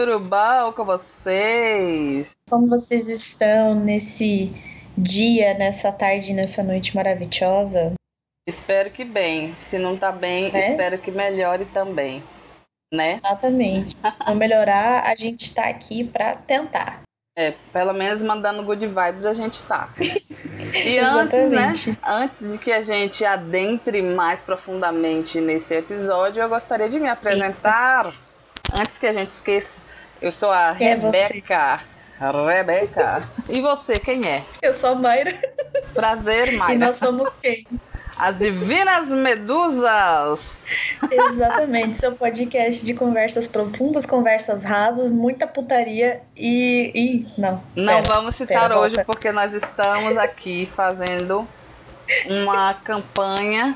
Tudo bom com vocês? Como vocês estão nesse dia, nessa tarde, nessa noite maravilhosa? Espero que bem. Se não tá bem, Né? espero que melhore também. Né? Exatamente. Se não melhorar, a gente está aqui para tentar. É, pelo menos mandando good vibes a gente tá. E antes, né? Antes de que a gente adentre mais profundamente nesse episódio, eu gostaria de me apresentar. Antes que a gente esqueça, eu sou a Quem é? Rebeca. Rebeca. E você, quem é? Eu sou a Mayra Prazer, e Mayra. nós somos quem? As Divinas Medusas. Exatamente, seu podcast de conversas profundas, conversas rasas, muita putaria e. e não. Não pera. vamos citar pera, hoje volta. porque nós estamos aqui fazendo uma campanha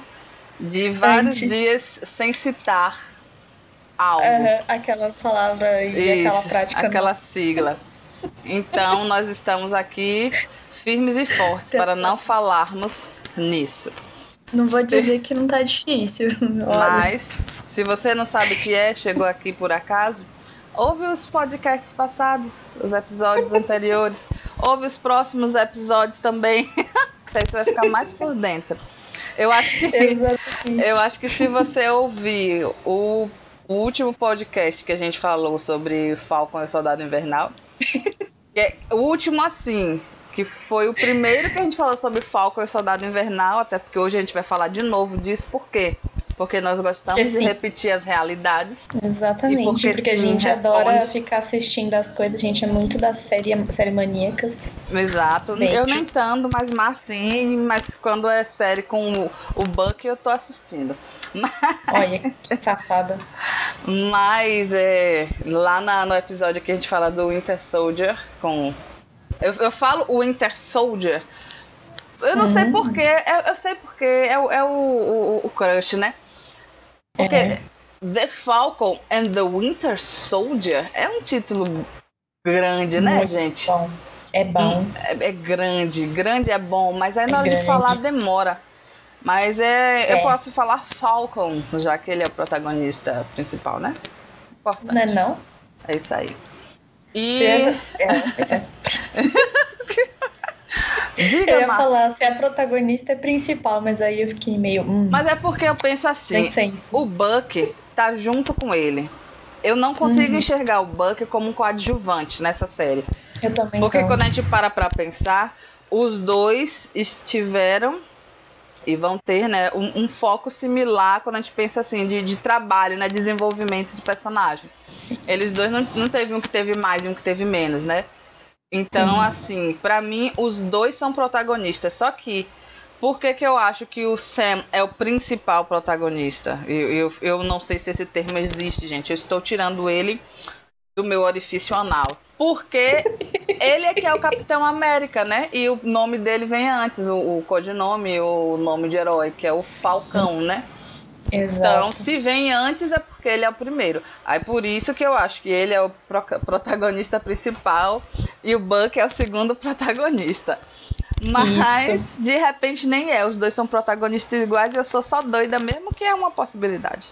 de vários Anti. dias sem citar algo. Aham, aquela palavra e aquela Isso, prática. aquela sigla. Então nós estamos aqui firmes e fortes para não falarmos nisso. Não vou dizer que não tá difícil. Mas se você não sabe o que é, chegou aqui por acaso, ouve os podcasts passados, os episódios anteriores, ouve os próximos episódios também. aí você vai ficar mais por dentro. Eu acho que Exatamente. eu acho que se você ouvir o, o último podcast que a gente falou sobre Falcon e o Soldado Invernal, é o último assim, que foi o primeiro que a gente falou sobre Falcon e o Soldado Invernal, até porque hoje a gente vai falar de novo disso, por quê? Porque nós gostamos Porque de repetir as realidades. Exatamente, porque porque, a gente responde. adora ficar assistindo as coisas, a gente é muito da série, série maníacas. Exato. Eu nem tanto, mas Marcinho, mas quando é série com o, o Buck eu tô assistindo. Olha, que safada. Mas é, lá na- no episódio que a gente fala do Winter Soldier com. Eu, eu falo o Winter Soldier. Eu não sei Uhum. porquê, eu, eu sei porquê, é, é o, o, o crush, né? Porque É. The Falcon and the Winter Soldier é um título grande, né, Muito gente? Bom, é bom. É, é grande, grande é bom, mas aí na hora de falar demora. Mas é, eu É. posso falar Falcon, já que ele é o protagonista principal, né? Importante. Não é não? É isso aí. E é, é. diga, Eu ia falar se a protagonista é principal, mas aí eu fiquei meio. Hum, mas é porque eu penso assim, o Buck tá junto com ele. Eu não consigo Uhum. enxergar o Buck como um coadjuvante nessa série. Eu também Porque não. quando a gente para pra pensar, os dois estiveram e vão ter né, um, um foco similar quando a gente pensa assim, de, de trabalho, né? Desenvolvimento de personagem. Sim. Eles dois não, não teve um que teve mais e um que teve menos, né? Então, Sim. assim, pra mim, os dois são protagonistas. Só que, por que, que eu acho que o Sam é o principal protagonista? Eu, eu, eu não sei se esse termo existe, gente. Eu estou tirando ele do meu orifício anal. Porque ele é que é o Capitão América, né? E o nome dele vem antes, o, o codinome, o nome de herói, que é o. Falcão, né? Então, se vem antes é porque ele é o primeiro. Aí por isso que eu acho que ele é o pro- protagonista principal e o Buck é o segundo protagonista. Mas Isso. de repente nem é. Os dois são protagonistas iguais e eu sou só doida mesmo, que é uma possibilidade.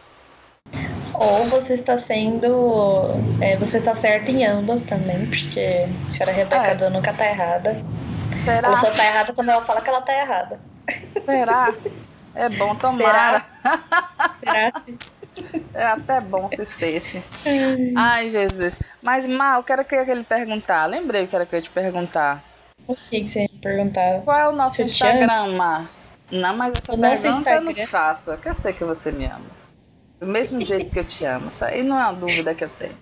Ou você está sendo. é, você está certa em ambas também, porque a senhora Rebeca É. Nunca tá errada. Será? Ela só tá errada quando ela fala que ela tá errada. Será? É bom tomara. Será? Será? se- É até bom se fosse. Ai, Jesus. Mas, Mal, eu quero que lhe perguntar. Lembrei que era que eu ia te perguntar. O que, que você ia me perguntar? Qual é o nosso Instagram, Mar? Não, mas essa O nosso pergunta eu não Instagram- faço. porque Eu sei que você me ama. Do mesmo jeito que eu te amo. Isso aí não é uma dúvida que eu tenho.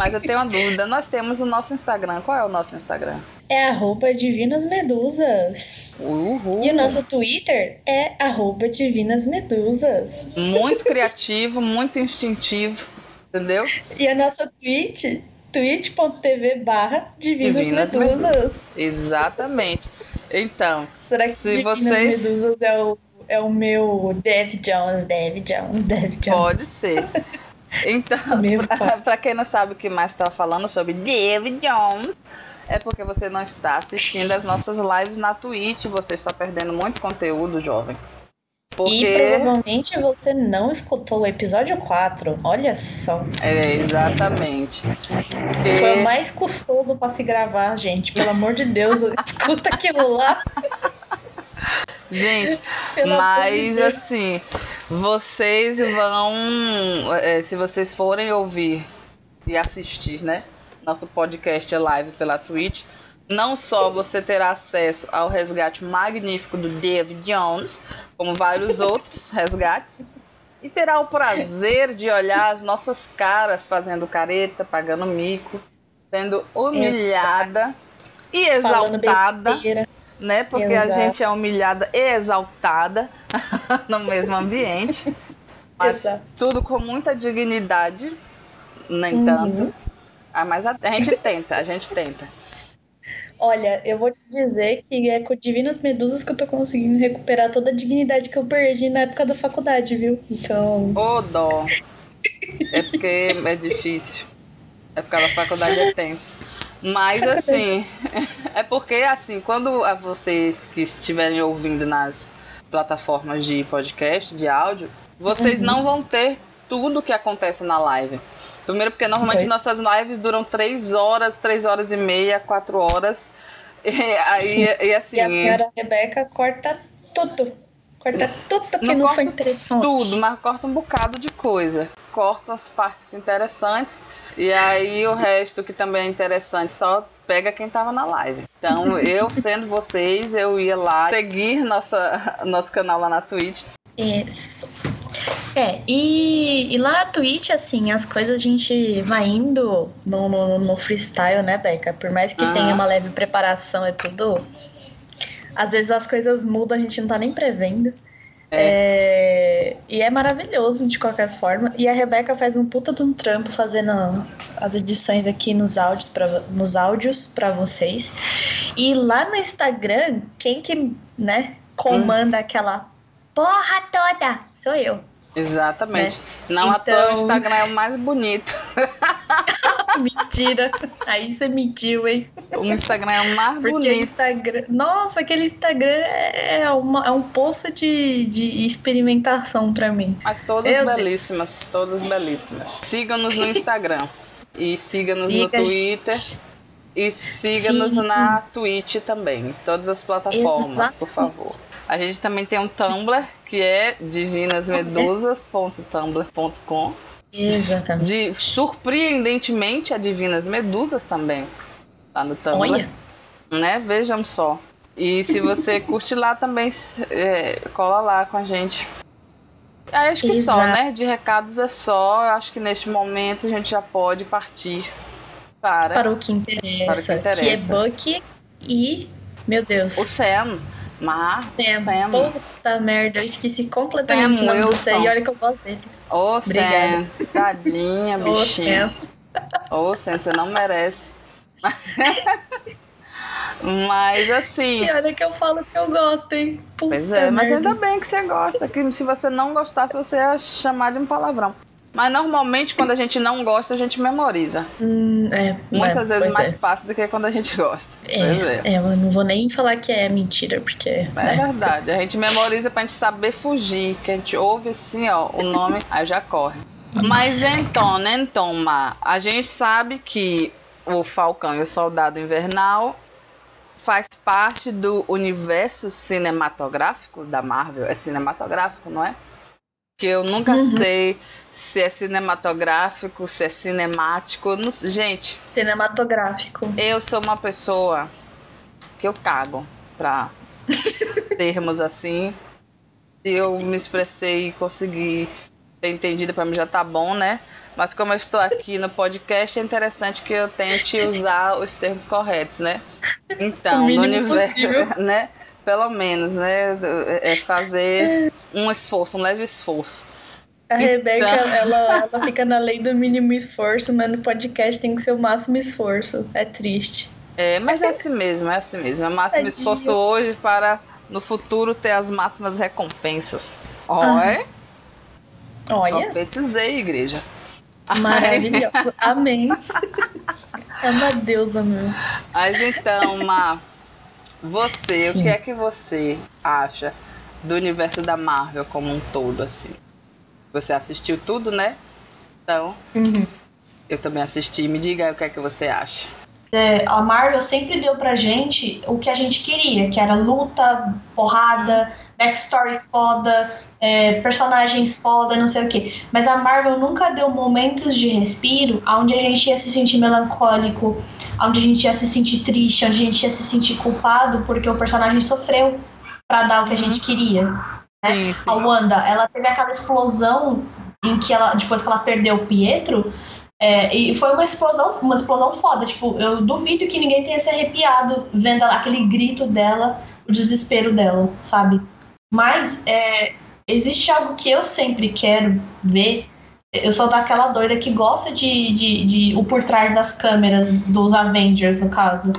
Mas eu tenho uma dúvida. Nós temos o nosso Instagram. Qual é o nosso Instagram? É arroba Divinas Medusas. Uhul. E o nosso Twitter é arroba Divinas Medusas. Muito criativo, muito instintivo. Entendeu? E a nossa Twitch, twitch.tv barra Divinas, Divinas Medusas. Exatamente. Então, Será que Se Divinas vocês- Medusas é o, é o meu Dev Jones, Dev Jones, Dev Jones? pode ser. Então, pra quem não sabe o que mais está falando sobre David Jones, é porque você não está assistindo as nossas lives na Twitch. Você está perdendo muito conteúdo, jovem. Porque... E provavelmente você não escutou o episódio 4. Olha só. É, exatamente. Porque... Foi o mais custoso para se gravar, gente. Pelo amor de Deus, escuta aquilo lá. Gente, Pelo mas de assim, vocês vão. É, se vocês forem ouvir e assistir, né? Nosso podcast live pela Twitch não só você terá acesso ao resgate magnífico do David Jones, como vários outros resgates, e terá o prazer de olhar as nossas caras fazendo careta, pagando mico, sendo humilhada Exato. e exaltada, né? Porque Exato. a gente é humilhada e exaltada no mesmo ambiente. Mas Exato. tudo com muita dignidade, nem uhum. tanto. Ah, mas a, a gente tenta, a gente tenta. Olha, eu vou te dizer que é com Divinas Medusas que eu tô conseguindo recuperar toda a dignidade que eu perdi na época da faculdade, viu? Então. Ô, dó. É porque é difícil. É porque a faculdade é tenso. Mas assim, é porque assim, quando vocês que estiverem ouvindo nas plataformas de podcast, de áudio, vocês uhum. não vão ter tudo que acontece na live. Primeiro porque normalmente pois. nossas lives duram três horas, três horas e meia, quatro horas. E, aí, e, assim, e a senhora Rebeca corta tudo. Corta tudo que não, não foi interessante. Tudo, mas corta um bocado de coisa. Corta as partes interessantes. E aí o resto que também é interessante só pega quem tava na live. Então, eu sendo vocês, eu ia lá seguir nossa, nosso canal lá na Twitch. Isso. É, e, e, lá na Twitch, assim, as coisas a gente vai indo no, no, no freestyle, né, Beca? Por mais que uhum. tenha uma leve preparação e tudo, às vezes as coisas mudam, a gente não tá nem prevendo. É. É, e é maravilhoso de qualquer forma. E a Rebeca faz um puta de um trampo fazendo as edições aqui nos áudios para nos áudios para vocês. E lá no Instagram, quem que, né, comanda hum. aquela porra toda sou eu. Exatamente. Né? Não então... à toa o Instagram é o mais bonito. Mentira. Aí você mentiu, hein? O Instagram é o mais Porque bonito. Porque Instagram. Nossa, aquele Instagram é, uma, é um poço de, de experimentação para mim. Mas todas Meu belíssimas, Deus. todas belíssimas. Siga-nos no Instagram. E siga-nos siga no Twitter. E siga-nos na Twitch também. Todas as plataformas, Exatamente. por favor. A gente também tem um Tumblr, que é divinasmedusas.tumblr.com. Exatamente. De, surpreendentemente, a Divinas Medusas também tá no Tumblr. Olha. Né? Vejam só. E se você curte lá também, é, cola lá com a gente. Acho que Exato. só, né? De recados é só. Eu acho que neste momento a gente já pode partir para, para o que interessa, para o que, interessa. que é Bucky e. Meu Deus. O Sam. Mas, Sam, Sam. Puta merda, eu esqueci completamente Sam o nome do Sam. E olha que eu gosto dele. Ô, Obrigada. Sam, tadinha, bichinha. Ô, Sam. Sam, você não merece. Mas assim. E olha que eu falo que eu gosto, hein? Puta pois é, merda. mas ainda bem que você gosta. Que se você não gostasse, você ia chamar de um palavrão. Mas normalmente quando a gente não gosta, a gente memoriza. Hum, é, Muitas é, vezes mais é. fácil do que quando a gente gosta. É, é, é. eu não vou nem falar que é mentira, porque. É né? verdade. A gente memoriza pra gente saber fugir. Que a gente ouve assim, ó, o nome, aí já corre. Mas então, né, então, Ma, a gente sabe que o Falcão e o Soldado Invernal faz parte do universo cinematográfico da Marvel. É cinematográfico, não é? Que eu nunca uhum. sei se é cinematográfico, se é cinemático. Não, gente. Cinematográfico. Eu sou uma pessoa que eu cago pra termos assim. Se eu me expressei e consegui ter entendido, pra mim já tá bom, né? Mas como eu estou aqui no podcast, é interessante que eu tente usar os termos corretos, né? Então, no universo, possível. né? Pelo menos, né? É fazer um esforço, um leve esforço. A Rebeca, então... ela, ela fica na lei do mínimo esforço, mas no podcast tem que ser o máximo esforço. É triste. É, mas é assim mesmo, é assim mesmo. É o máximo Tadinha. esforço hoje para no futuro ter as máximas recompensas. Olha. Ah. Olha. Profetizei, igreja. Maravilhoso. Amém. É uma deusa, meu. Mas então, Ma, você, Sim. o que é que você acha do universo da Marvel como um todo, assim. Você assistiu tudo, né? Então, Uhum. eu também assisti. Me diga o que é que você acha. É, a Marvel sempre deu pra gente o que a gente queria, que era luta, porrada, backstory foda, é, personagens foda, não sei o que. Mas a Marvel nunca deu momentos de respiro onde a gente ia se sentir melancólico, onde a gente ia se sentir triste, onde a gente ia se sentir culpado porque o personagem sofreu pra dar o que a gente queria. Sim, A Wanda, ela teve aquela explosão em que ela, depois que ela perdeu o Pietro, é, e foi uma explosão, uma explosão foda. Tipo, eu duvido que ninguém tenha se arrepiado vendo aquele grito dela, o desespero dela, sabe? Mas é, existe algo que eu sempre quero ver. Eu sou daquela doida que gosta de, de, de o por trás das câmeras dos Avengers, no caso.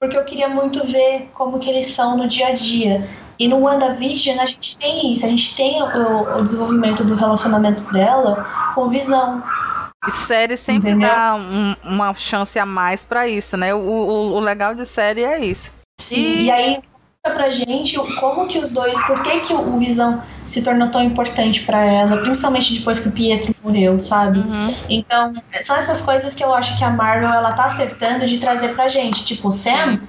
Porque eu queria muito ver como que eles são no dia a dia. E no WandaVision a gente tem isso, a gente tem o, o desenvolvimento do relacionamento dela com visão. E série sempre Entendeu? dá um- uma chance a mais pra isso, né? O, o, o legal de série é isso. Sim, E- e aí mostra pra gente como que os dois, por que que o Visão se tornou tão importante pra ela, principalmente depois que o Pietro morreu, sabe? Uhum. Então, são essas coisas que eu acho que a Marvel ela tá acertando de trazer pra gente. Tipo, o Sam,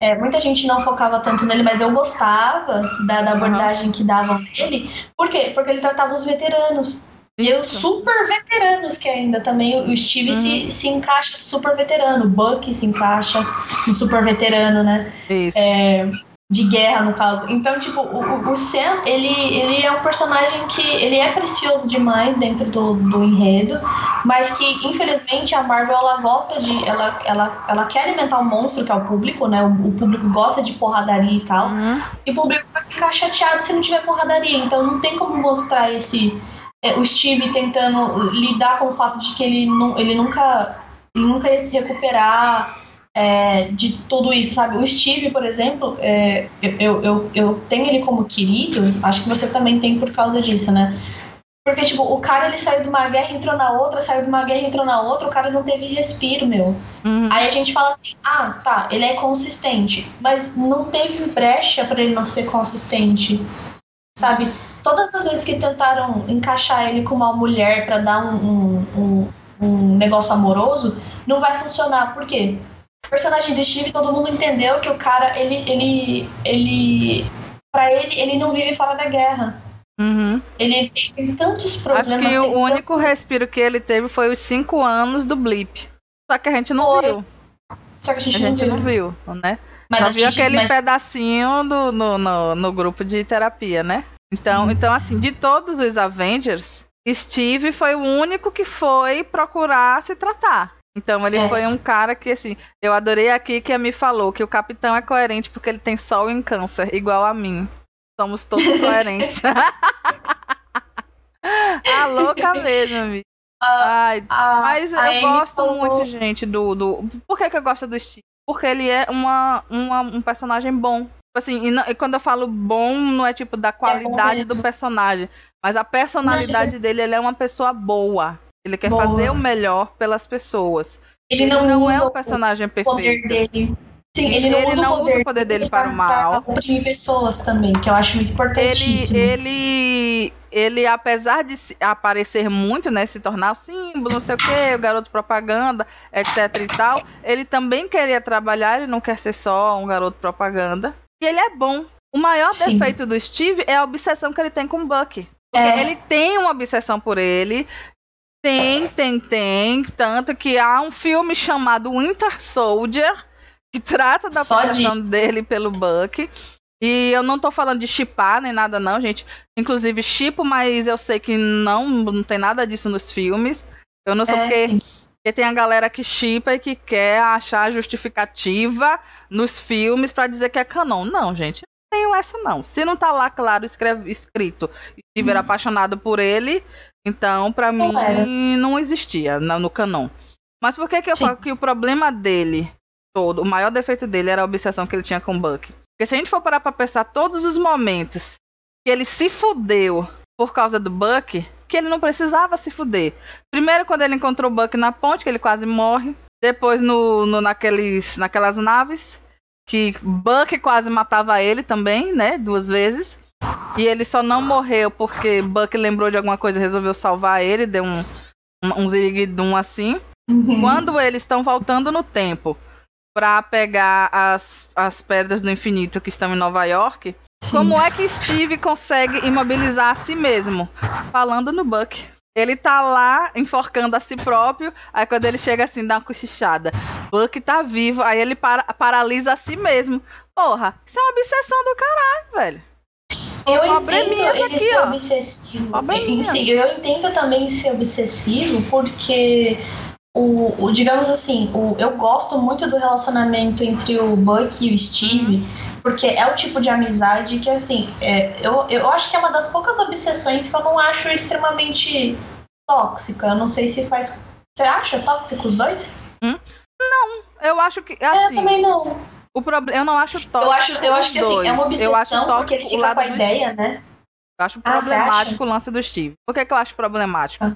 é, muita gente não focava tanto nele, mas eu gostava da, da Uhum. abordagem que davam nele. Por quê? Porque ele tratava os veteranos. E os super veteranos que ainda também o Steve Uhum. se, se encaixa no super veterano, o Buck se encaixa no super veterano, né? Isso. É, de guerra, no caso. Então, tipo, o, o- Sam, ele, ele é um personagem que ele é precioso demais dentro do, do enredo, mas que, infelizmente, a Marvel, ela gosta de... Ela, ela, ela quer alimentar o monstro, que é o público, né? O, o público gosta de porradaria e tal. Uhum. E o público vai ficar chateado se não tiver porradaria. Então, não tem como mostrar esse... é, o Steve tentando lidar com o fato de que ele, não, ele nunca... Ele nunca ia se recuperar é, de tudo isso, sabe? O Steve, por exemplo, é, eu, eu, eu, tenho ele como querido, acho que você também tem por causa disso, né? Porque, tipo, o cara ele saiu de uma guerra, entrou na outra, saiu de uma guerra, entrou na outra, o cara não teve respiro, meu. Uhum. Aí a gente fala assim, ah, tá, ele é consistente, mas não teve brecha pra ele não ser consistente, sabe? Todas as vezes que tentaram encaixar ele com uma mulher pra dar um, um, um, um negócio amoroso, não vai funcionar. Por quê? O personagem do Steve, todo mundo entendeu que o cara, ele, ele, ele, pra ele, ele não vive fora da guerra. Uhum. Ele tem, tantos Acho problemas. que tem o único tantos- respiro que ele teve foi os cinco anos do Blip. Só que a gente não Foi. viu. Só que a A gente, gente não não viu. viu, né? Mas Só a viu gente, aquele mas- pedacinho do, no, no, no grupo de terapia, né? Então, então, assim, de todos os Avengers, Steve foi o único que foi procurar se tratar. Então ele É. foi um cara que, assim, eu adorei aqui que me falou que o capitão é coerente porque ele tem sol em câncer, igual a mim. Somos todos coerentes. a louca mesmo, amigo. Ai, a- mas a eu gosto falou- muito, gente, do, do. Por que, que eu gosto do Steve? Porque ele é uma, uma- um personagem bom. Tipo Assim, e, não- e quando eu falo bom, não é tipo da qualidade do mesmo. personagem. Mas a personalidade dele, ele é uma pessoa boa. Ele quer Boa. fazer o melhor pelas pessoas. Ele não, usa é o personagem poder perfeito. dele. Sim, ele não, Ele usa, não o usa o poder dele para o mal. Pra oprimir pessoas também, que eu acho muito Ele, importantíssimo. ele, ele, apesar de aparecer muito, né, se tornar o símbolo, não sei o que, o garoto propaganda, etc e tal, ele também queria trabalhar, ele não quer ser só um garoto propaganda. E ele é bom. O maior Sim. defeito do Steve é a obsessão que ele tem com o Buck. É. ele tem uma obsessão por ele. Tem, tem, tem. Tanto que há um filme chamado Winter Soldier que trata da disso. dele pelo Buck. E eu não tô falando de chipar nem nada, não, gente. Inclusive, chipo, mas eu sei que não, não tem nada disso nos filmes. Eu não sei É, porque, sim. porque tem a galera que chipa e que quer achar justificativa nos filmes pra dizer que é canon. Não, gente. Não tenho essa, não. Se não tá lá, claro, escreve- escrito Steve era apaixonado por ele, então, Não mim, era. não existia no, no canon. Mas por que, que eu Sim. falo que o problema dele todo, o maior defeito dele era a obsessão que ele tinha com o Buck? Porque se a gente for parar pra pensar todos os momentos que ele se fudeu por causa do Buck, que ele não precisava se fuder. Primeiro, quando ele encontrou o Buck na ponte, que ele quase morre. Depois, no, no- naqueles, naquelas naves, que Buck quase matava ele também, né? Duas vezes. E ele só não morreu porque Buck lembrou de alguma coisa e resolveu salvar ele, deu um, um, um ziriguidum assim. Uhum. Quando eles estão voltando no tempo para pegar as, as pedras do infinito que estão em Nova York, Sim. como é que Steve consegue imobilizar a si mesmo? Falando no Buck. Ele tá lá enforcando a si próprio, aí quando ele chega assim, dá uma cochichada. Buck tá vivo, aí ele para, paralisa a si mesmo. Porra, isso é uma obsessão do caralho, velho. Eu entendo ele aqui, ser ó. obsessivo. Eu entendo também ser obsessivo porque o, o, digamos assim, o, eu gosto muito do relacionamento entre o Buck e o Steve, porque é o tipo de amizade que, assim, é, eu, eu acho que é uma das poucas obsessões que eu não acho extremamente tóxica. Eu não sei se faz. Você acha tóxico os dois? Hum? Não, eu acho que. Assim, eu também não. O problema, eu não acho tóxico. Eu acho, eu acho que assim, é uma obsessão porque ele fica com a ideia, né? Eu acho ah, problemático o lance do Steve. Por que, que eu acho problemático? Ah.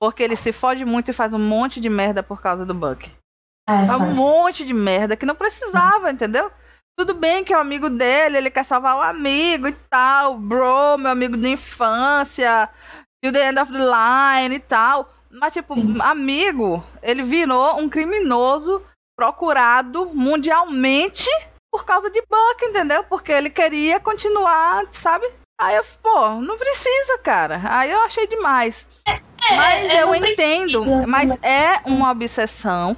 Porque ele se fode muito e faz um monte de merda por causa do Buck. É, faz um monte de merda que não precisava, entendeu? Tudo bem que é o um amigo dele, ele quer salvar o amigo e tal, bro, meu amigo de infância, to the end of the line e tal. Mas, tipo, amigo, ele virou um criminoso procurado mundialmente por causa de Buck, entendeu? Porque ele queria continuar, sabe? Aí eu, pô, não precisa, cara. Aí eu achei demais. É, mas é, eu entendo, precisa. mas é uma obsessão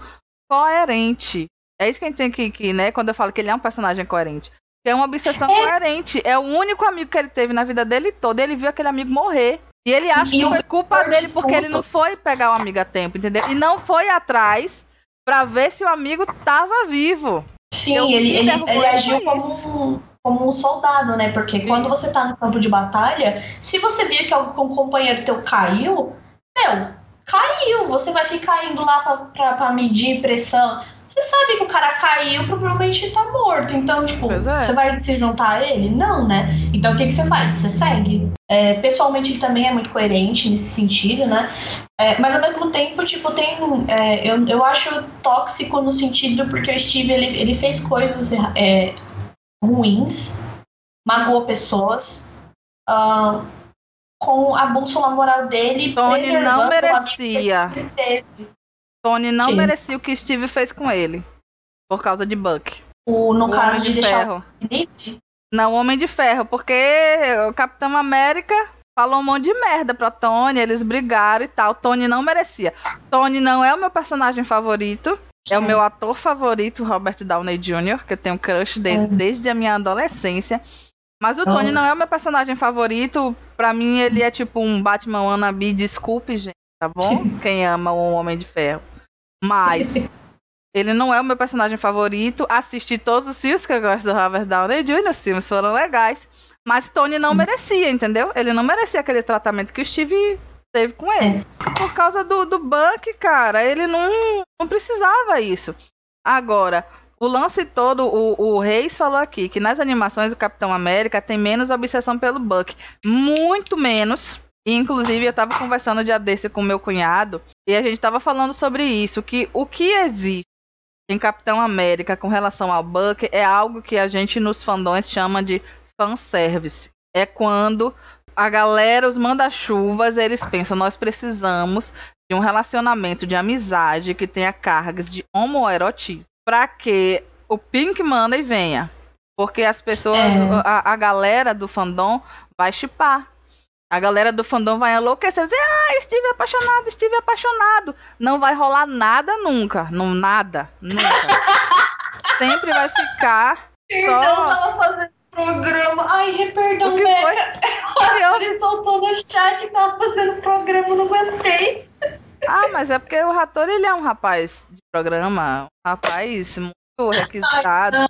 coerente. É isso que a gente tem que, que, né? Quando eu falo que ele é um personagem coerente. É uma obsessão é. coerente. É o único amigo que ele teve na vida dele toda. Ele viu aquele amigo morrer. E ele acha e que foi culpa dele porque ele não foi pegar o amigo a tempo, entendeu? E não foi atrás para ver se o amigo tava vivo. Sim, ele, ele, ele agiu como um, como um soldado, né? Porque Sim. quando você tá no campo de batalha, se você vê que algum companheiro teu caiu, meu, caiu. Você vai ficar indo lá pra, pra, pra medir pressão. Você sabe que o cara caiu, provavelmente tá morto. Então, tipo, é. você vai se juntar a ele? Não, né? Então o que, que você faz? Você segue. É, pessoalmente ele também é muito coerente nesse sentido, né? É, mas ao mesmo tempo, tipo, tem. É, eu, eu acho tóxico no sentido porque o Steve ele, ele fez coisas é, ruins, magoou pessoas. Uh, com a bússola moral dele. Tony não merecia. Tony não Sim. merecia o que Steve fez com ele. Por causa de Buck. O, no o caso de, de Ferro. Não, o Homem de Ferro, porque o Capitão América falou um monte de merda pra Tony, eles brigaram e tal. Tony não merecia. Tony não é o meu personagem favorito. É o meu ator favorito, Robert Downey Jr., que eu tenho crush dele é. desde a minha adolescência. Mas o Tony não é o meu personagem favorito. Pra mim, ele é tipo um Batman wannabe. Desculpe, gente, tá bom? Quem ama o Homem de Ferro. Mas ele não é o meu personagem favorito. Assisti todos os filmes que eu gosto do Robert Downey Jr. Os filmes foram legais. Mas Tony não merecia, entendeu? Ele não merecia aquele tratamento que o Steve teve com ele. É. Por causa do, do Buck, cara, ele não, não precisava isso. Agora, o lance todo, o, o Reis falou aqui que nas animações do Capitão América tem menos obsessão pelo Buck. Muito menos. E, inclusive, eu tava conversando dia desse com meu cunhado e a gente tava falando sobre isso, que o que existe em Capitão América com relação ao Buck é algo que a gente nos fandões chama de fanservice. É quando a galera, os manda-chuvas, eles pensam, nós precisamos de um relacionamento de amizade que tenha cargas de homoerotismo para que o Pink Money venha. Porque as pessoas, é. a, a, galera do fandom vai chipar. A galera do fandom vai enlouquecer, dizer, ah, estive apaixonado, estive apaixonado. Não vai rolar nada nunca, não nada, nunca. Sempre vai ficar Perdão, só... tava fazendo programa. Ai, perdão, Beca. Ele soltou no chat que tava fazendo programa, não aguentei. Ah, mas é porque o Rator ele é um rapaz de programa, um rapaz muito requisitado.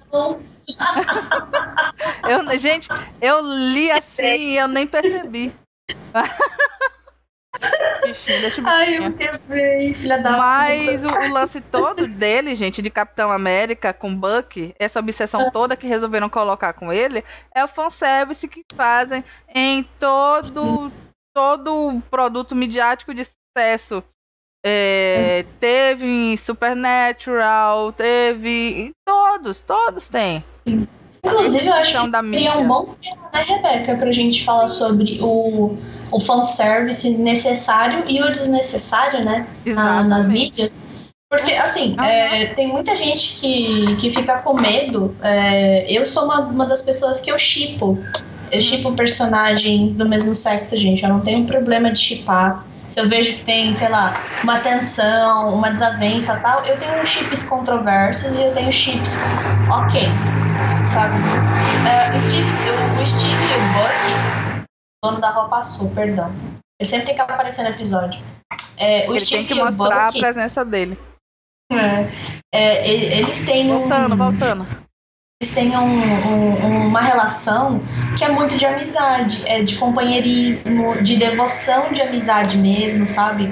eu, gente, eu li assim e eu nem percebi. Ai, eu quebrei, filha da Mas o, o, lance todo dele, gente, de Capitão América com Buck, essa obsessão toda que resolveram colocar com ele, é o fanservice que fazem em todo, todo produto midiático de sucesso é, teve em Supernatural, teve. Todos, todos têm. Inclusive, eu acho que seria um bom tema, né, Rebeca, pra gente falar sobre o, o fanservice necessário e o desnecessário, né? Na, nas mídias. Porque, assim, uhum. é, tem muita gente que, que fica com medo. É, eu sou uma, uma das pessoas que eu chipo. Eu chipo personagens do mesmo sexo, gente. Eu não tenho problema de chipar. Se eu vejo que tem, sei lá, uma tensão, uma desavença tal, eu tenho chips controversos e eu tenho chips ok, sabe? Uh, o, Steve, o, o Steve e o Buck, dono da roupa azul, perdão. Eu sempre tenho que aparecer no episódio. É, o Ele Steve tem que mostrar Buck, a presença dele. É, é, eles têm voltando, um... voltando eles tenham um, um, uma relação que é muito de amizade, é de companheirismo, de devoção de amizade mesmo, sabe?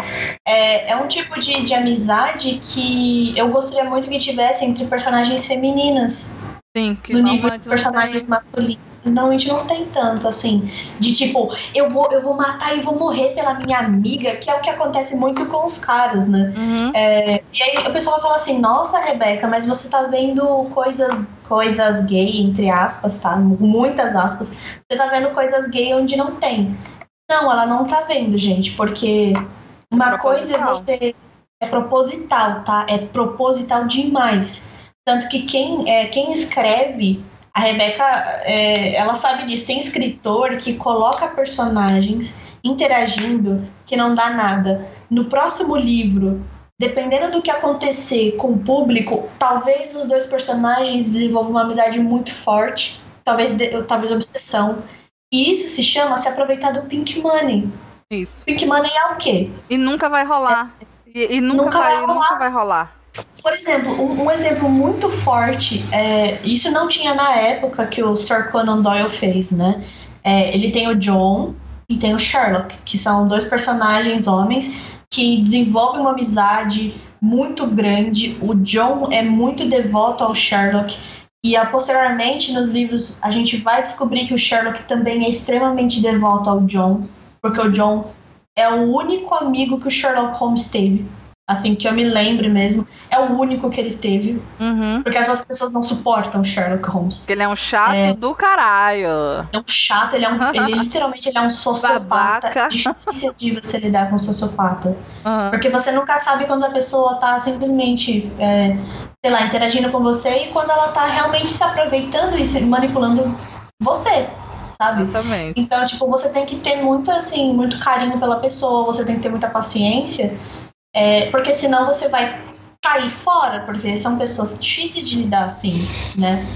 É, é um tipo de, de amizade que eu gostaria muito que tivesse entre personagens femininas. Sim, que no nível de personagens masculinos. Gente não tem tanto, assim, de tipo, eu vou, eu vou matar e vou morrer pela minha amiga, que é o que acontece muito com os caras, né? Uhum. É, e aí o pessoal vai falar assim, nossa, Rebeca, mas você tá vendo coisas, coisas gay, entre aspas, tá? Muitas aspas. Você tá vendo coisas gay onde não tem. Não, ela não tá vendo, gente, porque uma coisa é você. É proposital, tá? É proposital demais. Tanto que quem, é, quem escreve, a Rebeca, é, ela sabe disso. Tem escritor que coloca personagens interagindo que não dá nada. No próximo livro, dependendo do que acontecer com o público, talvez os dois personagens desenvolvam uma amizade muito forte, talvez, talvez obsessão. E isso se chama se aproveitar do Pink Money. Isso. Pink Money é o quê? E nunca vai rolar. É, e, e nunca, nunca, vai, vai nunca vai rolar. Por exemplo, um, um exemplo muito forte, é, isso não tinha na época que o Sir Conan Doyle fez, né? É, ele tem o John e tem o Sherlock, que são dois personagens homens que desenvolvem uma amizade muito grande. O John é muito devoto ao Sherlock. E posteriormente, nos livros, a gente vai descobrir que o Sherlock também é extremamente devoto ao John, porque o John é o único amigo que o Sherlock Holmes teve assim, que eu me lembre mesmo, é o único que ele teve. Uhum. Porque as outras pessoas não suportam Sherlock Holmes. Porque ele é um chato é, do caralho. É um chato, ele é um. ele literalmente ele é um sociopata. Babaca. Difícil de você lidar com um sociopata. Uhum. Porque você nunca sabe quando a pessoa tá simplesmente. É, sei lá, interagindo com você e quando ela tá realmente se aproveitando e se manipulando você sabe? Exatamente. Então, tipo, você tem que ter muito, assim, muito carinho pela pessoa, você tem que ter muita paciência é, porque senão você vai cair fora, porque são pessoas difíceis de lidar assim, né?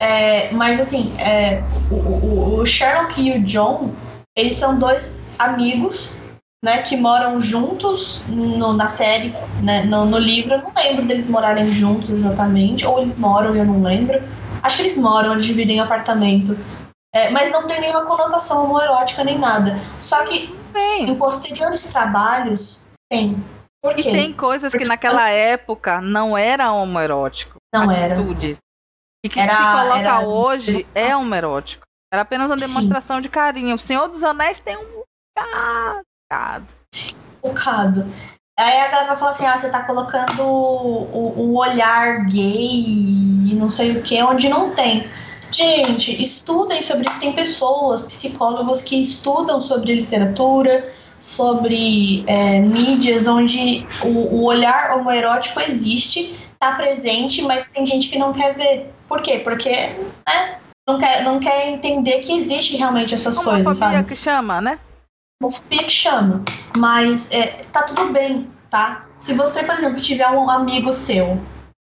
É, mas assim, é, o, o, o, Sherlock e o John, eles são dois amigos, né, que moram juntos no, na série, né, no, no, livro. Eu não lembro deles morarem juntos exatamente, ou eles moram eu não lembro. Acho que eles moram, eles dividem apartamento. É, mas não tem nenhuma conotação homoerótica nem nada. Só que em posteriores trabalhos tem? E tem coisas Porque que naquela época não era homoerótico. Não atitudes. Era. E que era, se coloca era... hoje é homoerótico. Era apenas uma demonstração Sim. de carinho. O Senhor dos Anéis tem um bocado. Um bocado. Aí a galera fala assim: ah, você tá colocando o, o olhar gay e não sei o que, onde não tem. Gente, estudem sobre isso. Tem pessoas, psicólogos que estudam sobre literatura, sobre é, mídias onde o, o olhar homoerótico existe, está presente, mas tem gente que não quer ver. Por quê? Porque né, não, quer, não quer entender que existe realmente essas Homofobia coisas, sabe? que chama, né? Homofobia que chama. Mas é, tá tudo bem, tá? Se você, por exemplo, tiver um amigo seu,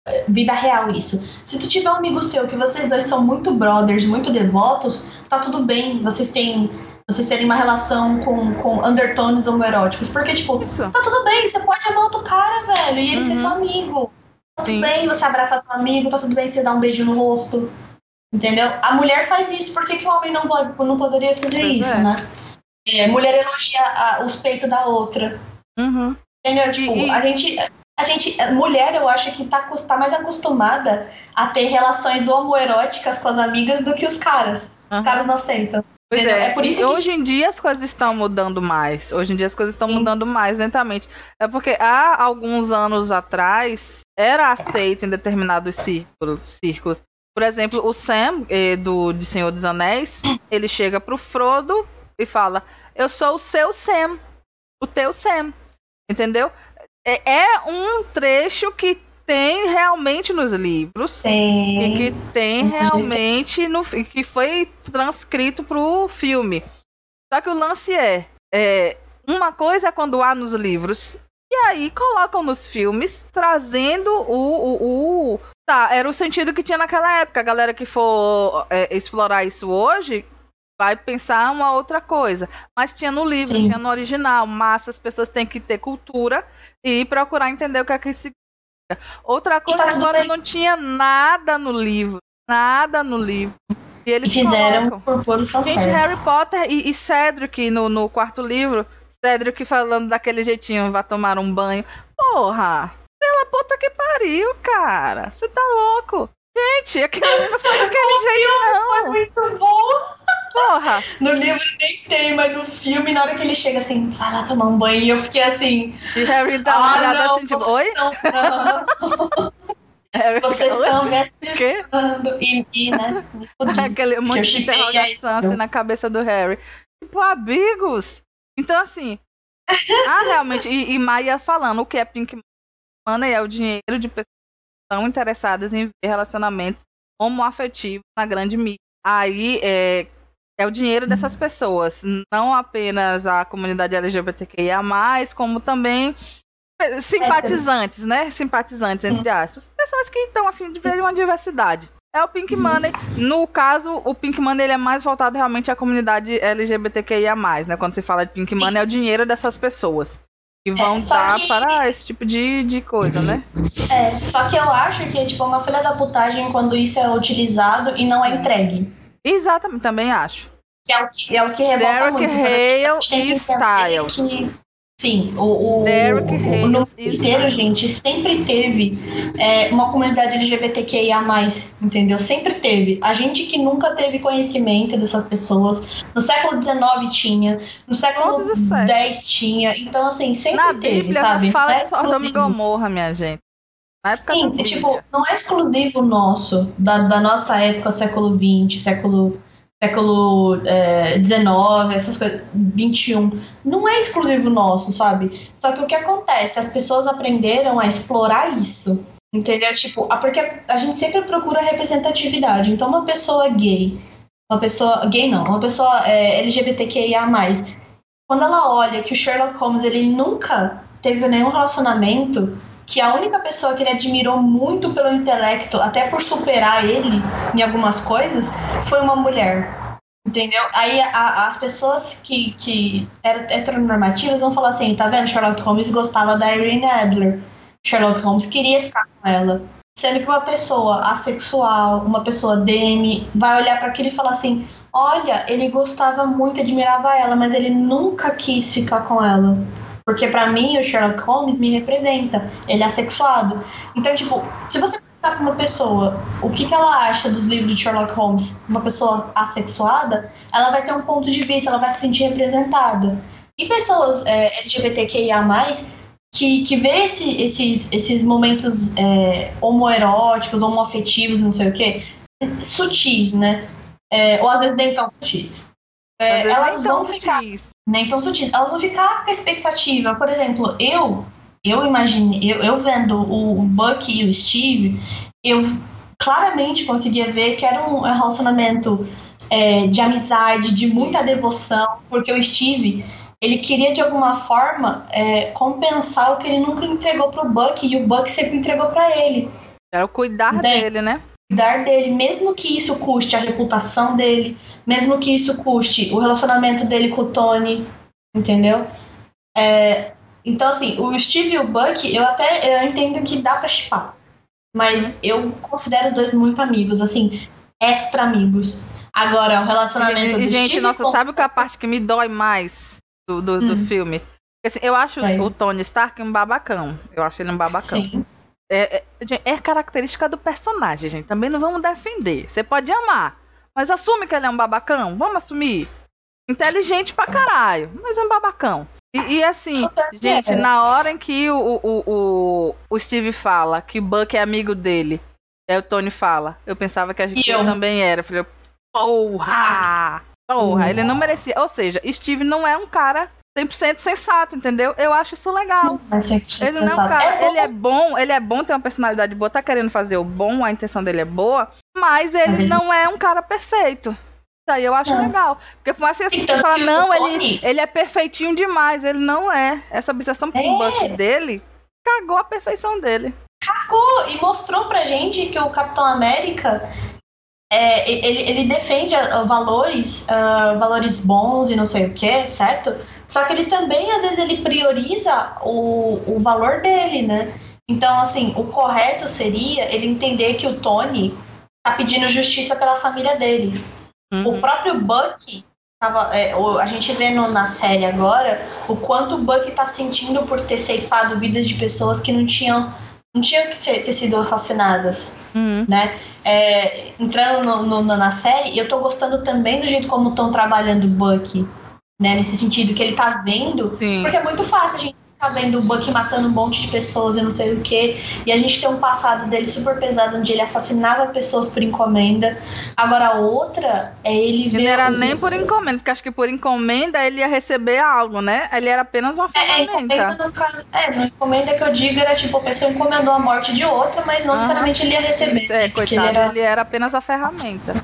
é, vida real isso. Se tu tiver um amigo seu que vocês dois são muito brothers, muito devotos, tá tudo bem. Vocês têm vocês terem uma relação com, com undertones homoeróticos. Porque, tipo, Isso. tá tudo bem, você pode amar outro cara, velho, e ele uhum. ser seu amigo. Tá tudo Sim. bem você abraçar seu amigo, tá tudo bem você dar um beijo no rosto. Entendeu? A mulher faz isso, por que, que o homem não, pode, não poderia fazer pois isso, é. né? É, mulher elogia a, os peitos da outra. Uhum. Entendeu? Tipo, e, a gente. A gente, mulher, eu acho que tá, tá mais acostumada a ter relações homoeróticas com as amigas do que os caras. Uhum. Os caras não aceitam. Pois é, é por isso hoje em dia as coisas estão mudando mais. Hoje em dia as coisas estão mudando mais lentamente. É porque há alguns anos atrás era aceito em determinados círculos. círculos. Por exemplo, o Sam, eh, do de Senhor dos Anéis, ele chega pro Frodo e fala: Eu sou o seu Sam, o teu Sam. Entendeu? É, é um trecho que tem realmente nos livros Sim. e que tem realmente no que foi transcrito pro filme. Só que o lance é, é uma coisa é quando há nos livros e aí colocam nos filmes trazendo o, o, o tá era o sentido que tinha naquela época. A galera que for é, explorar isso hoje vai pensar uma outra coisa. Mas tinha no livro, Sim. tinha no original. Massa, as pessoas têm que ter cultura e procurar entender o que é que isso significa. Outra coisa tá é quando bem. não tinha nada no livro. Nada no livro. E E eles fizeram colocam. por puro Gente. Harry Potter e, e Cedric no, no quarto livro. Cedric falando daquele jeitinho, vai tomar um banho. Porra! Pela puta que pariu, cara. Você tá louco? Gente, aquele não foi daquele jeito, Foi não. muito bom. Porra! No livro nem tem, mas no filme, na hora que ele chega assim, vai lá tomar um banho, e eu fiquei assim. E Harry dá uma Ah, olhada não, assim, tipo, oi? Não, não, vocês fica, "Oi?" estão me atiçando. E, e, né? fudi. Aquele monte de interrogação assim na cabeça do Harry. Tipo, amigos! Então, assim. ah, realmente. E, e Maia falando o que é Pink Money é o dinheiro de pessoas que estão interessadas em relacionamentos homoafetivos na grande mídia. Aí é, é o dinheiro dessas pessoas. Não apenas a comunidade LGBTQIA, como também simpatizantes, né? Simpatizantes, entre aspas. Pessoas que estão a fim de ver uma diversidade. É o Pink Money. No caso, o Pink Money ele é mais voltado realmente à comunidade LGBTQIA+, né? Quando se fala de Pink Money, é o dinheiro dessas pessoas. Que vão só dar que- para esse tipo de, de coisa, né? É, só que eu acho que é tipo uma filha da putagem quando isso é utilizado e não é entregue. Exatamente, também acho. Que é o que, é o que revolta Derek muito. Hale tem que e Styles. que- sim, o, o, Derek o, o no inteiro, gente, sempre teve é, uma comunidade LGBTQIA+, entendeu? Sempre teve. A gente que nunca teve conhecimento dessas pessoas, no século XIX tinha, no século. X tinha, então assim, sempre Na teve, Bíblia sabe? fala é de Sodoma e. Gomorra, minha gente. Sim, é, tipo, não é exclusivo nosso, da, da nossa época, século XX, século, século é, XIX, essas coisas, XXI. Não é exclusivo nosso, sabe? Só que o que acontece? As pessoas aprenderam a explorar isso. Entendeu? Tipo, porque a gente sempre procura representatividade. Então, uma pessoa gay, uma pessoa. gay não, uma pessoa é, LGBTQIA, quando ela olha que o Sherlock Holmes ele nunca teve nenhum relacionamento, que a única pessoa que ele admirou muito pelo intelecto, até por superar ele em algumas coisas, foi uma mulher. Entendeu? Aí a- as pessoas que, que eram heteronormativas vão falar assim: tá vendo? Sherlock Holmes gostava da Irene Adler. Sherlock Holmes queria ficar com ela. Sendo que uma pessoa assexual, uma pessoa DM, vai olhar para aquilo e falar assim: olha, ele gostava muito, admirava ela, mas ele nunca quis ficar com ela. Porque pra mim o Sherlock Holmes me representa. Ele é assexuado. Então, tipo, se você perguntar pra uma pessoa o que, que ela acha dos livros de Sherlock Holmes, uma pessoa assexuada, ela vai ter um ponto de vista, ela vai se sentir representada. E pessoas é, LGBTQIA, que, que vê esse- esses, esses momentos é, homoeróticos, homoafetivos, não sei o quê, sutis, né? É, ou às vezes nem tão sutis. É, elas vão ficar sutis. Nem tão sutis. Elas vão ficar com a expectativa. Por exemplo, eu, eu imaginei, eu, eu vendo o, o Buck e o Steve, eu claramente conseguia ver que era um relacionamento é, de amizade, de muita devoção, porque o Steve ele queria de alguma forma é, compensar o que ele nunca entregou pro Buck e o Buck sempre entregou para ele Era o cuidar Bem, dele, né? cuidar dele, mesmo que isso custe a reputação dele, mesmo que isso custe o relacionamento dele com o Tony, entendeu? É, então, assim, o Steve e o Buck, eu até eu entendo que dá pra chipar. Mas eu considero os dois muito amigos, assim, extra amigos. Agora, o relacionamento E, do gente, Steve nossa, com- sabe qual é a parte que me dói mais do, do, do Hum. filme? Porque, assim, eu acho Vai. o Tony Stark um babacão. Eu acho ele um babacão. Sim, É, é, é característica do personagem, gente. Também não vamos defender. Você pode amar, mas assume que ele é um babacão. Vamos assumir. Inteligente pra caralho, mas é um babacão. E, e assim, gente, na hora em que o, o, o, o Steve fala que o Buck é amigo dele, Aí o Tony fala, eu pensava que a gente também era. Eu falei, porra! Porra, ele não merecia. Ou seja, Steve não é um cara 100% sensato, entendeu? Eu acho isso legal. É ele não é um cara, é ele é bom, ele é bom, tem uma personalidade boa, tá querendo fazer o bom, a intenção dele é boa, mas ele, não é um cara perfeito. Isso aí eu acho não. legal. Porque por mais que assim, então, fala, não, ele, ele é perfeitinho demais, ele não é. Essa obsessão por é. Buck dele cagou a perfeição dele. Cagou e mostrou pra gente que o Capitão América é, ele, ele defende uh, valores, uh, valores bons e não sei o que, certo? Só que ele também, às vezes, ele prioriza o, o valor dele, né? Então, assim, o correto seria ele entender que o Tony tá pedindo justiça pela família dele. Uhum. O próprio Buck, tava, é, a gente vê no, na série agora o quanto o Buck tá sentindo por ter ceifado vidas de pessoas que não tinham não tinham que ser, ter sido assassinadas, uhum. né? É, entrando no, no, na série, eu tô gostando também do jeito como estão trabalhando o Buck, né? Nesse sentido, que ele tá vendo. Sim. Porque é muito fácil a gente ficar vendo o Buck matando um monte de pessoas e não sei o quê. E a gente tem um passado dele super pesado, onde ele assassinava pessoas por encomenda. Agora a outra é ele ver. Não era o... nem por encomenda, porque acho que por encomenda ele ia receber algo, né? Ele era apenas uma ferramenta. É, encomenda no caso. É, no encomenda que eu digo era tipo, a pessoa encomendou a morte de outra, mas não uhum. necessariamente ele ia receber. É, coitado, ele era... ele era apenas a ferramenta.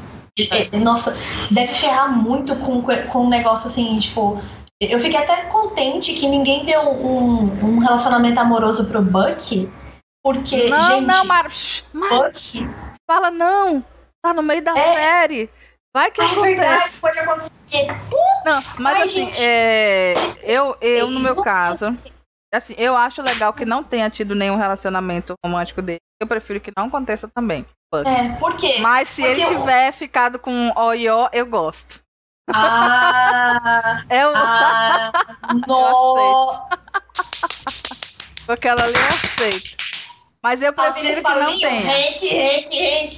Nossa, deve ferrar muito com, com um negócio assim, tipo. Eu fiquei até contente que ninguém deu um, um relacionamento amoroso pro Buck, porque. Não, gente, não, Marcos. Buck. Fala não. Tá no meio da é, série. Vai que é acontece. verdade, pode acontecer. Putz, não, mas ai, assim, é, eu, eu no meu caso, assim, eu acho legal que não tenha tido nenhum relacionamento romântico dele. Eu prefiro que não aconteça também. É, por quê? Mas se Porque ele tiver eu... ficado com Oió, eu gosto. Ah! eu... ah no... Porque ela ali eu aceito. Mas eu prefiro que não tenha. Henk, Henk, Henk.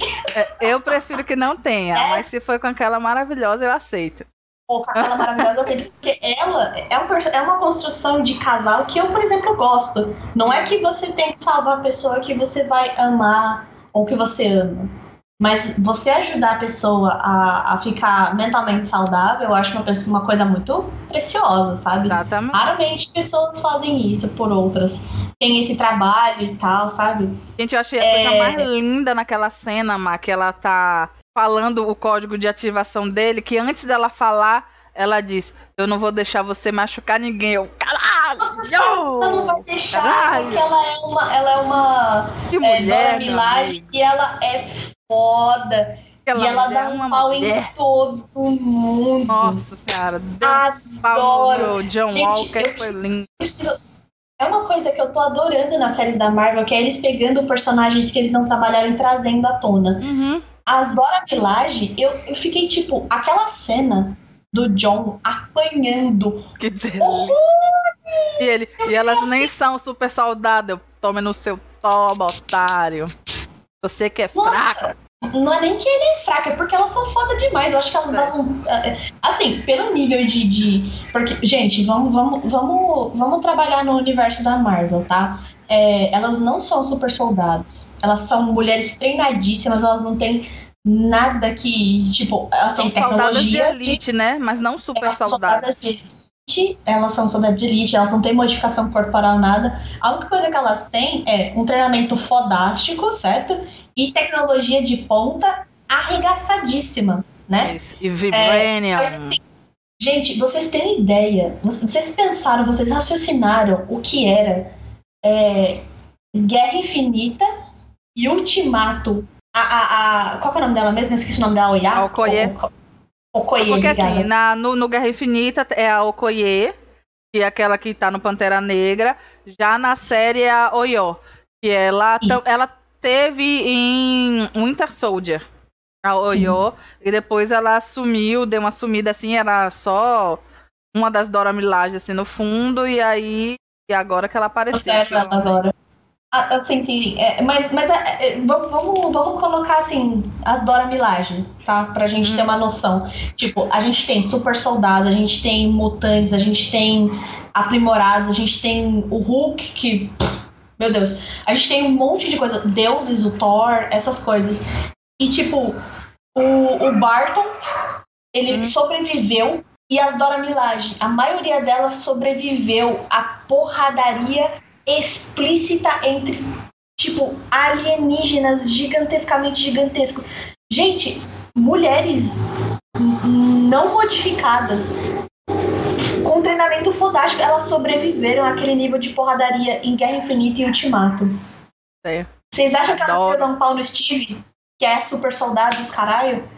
Eu prefiro que não tenha, é? mas se for com aquela maravilhosa, eu aceito. Pô, com aquela maravilhosa, eu aceito. Porque ela é, um, é uma construção de casal que eu, por exemplo, gosto. Não é que você tem que salvar a pessoa que você vai amar ou que você ama. Mas você ajudar a pessoa a, a ficar mentalmente saudável, eu acho uma, pessoa, uma coisa muito preciosa, sabe? Exatamente. Raramente pessoas fazem isso por outras. Tem esse trabalho e tal, sabe? Gente, eu achei a é... coisa mais linda naquela cena, Má, que ela tá falando o código de ativação dele, que antes dela falar, ela diz: Eu não vou deixar você machucar ninguém. Eu, caralho! Nossa, ela não vai deixar, caralho. porque ela é uma. Ela é uma. Que é, mulher, Dora Milaje e ela é foda. E ela dá um pau mulher. em todo mundo. Nossa senhora, Adoro. John Gente, Walker foi lindo. Preciso... É uma coisa que eu tô adorando nas séries da Marvel, que é eles pegando personagens que eles não trabalharam e trazendo à tona. Uhum. As Dora Milaje, eu, eu fiquei tipo, aquela cena do John apanhando. Que delícia. E, ele, e elas nem são super saudáveis. Tome no seu toma, otário. Você que é Nossa, fraca. Não é nem que ele é fraca, é porque elas são foda demais. Eu acho que elas é. dão. É, assim, pelo nível de. de porque, gente, vamos, vamos, vamos, vamos trabalhar no universo da Marvel, tá? É, elas não são super soldados. Elas são mulheres treinadíssimas, elas não têm nada que, tipo, elas têm tecnologia. de elite, de, né? Mas não super elas soldadas. de elite, elas são soldadas de elite, elas não têm modificação corporal, nada. A única coisa que elas têm é um treinamento fodástico, certo? E tecnologia de ponta arregaçadíssima, né? Isso. E Vibranium. É, assim, gente, vocês têm ideia? Vocês pensaram, vocês raciocinaram o que era é, Guerra Infinita e Ultimato a, a, a, qual é o nome dela mesmo? Eu esqueci o nome dela, Oya? Okoye. Okoye, Porque assim, na, no, no Guerra Infinita é a Okoye, que é aquela que tá no Pantera Negra. Já na série é a Oyo, que ela, ela teve em Winter Soldier. A Oyo, Sim. e depois ela assumiu, deu uma sumida assim, era só uma das Dora Milaje assim no fundo, e aí e agora que ela apareceu. Certo, agora. Ah, sim, sim. É, mas mas é, é, vamos, vamos colocar assim as Dora Milaje, tá? Pra gente hum. ter uma noção. Tipo, a gente tem super soldado, a gente tem mutantes, a gente tem aprimorados, a gente tem o Hulk que meu Deus. A gente tem um monte de coisa. Deuses, o Thor, essas coisas. E, tipo, o, o Barton, ele hum. sobreviveu. E as Dora Milaje, a maioria delas sobreviveu à porradaria explícita entre, tipo, alienígenas gigantescamente gigantescos. Gente, mulheres não modificadas com treinamento fodástico, elas sobreviveram àquele nível de porradaria em Guerra Infinita e Ultimato. É. Vocês acham que ela ia dar um pau no Steve, que é super soldado dos caralho?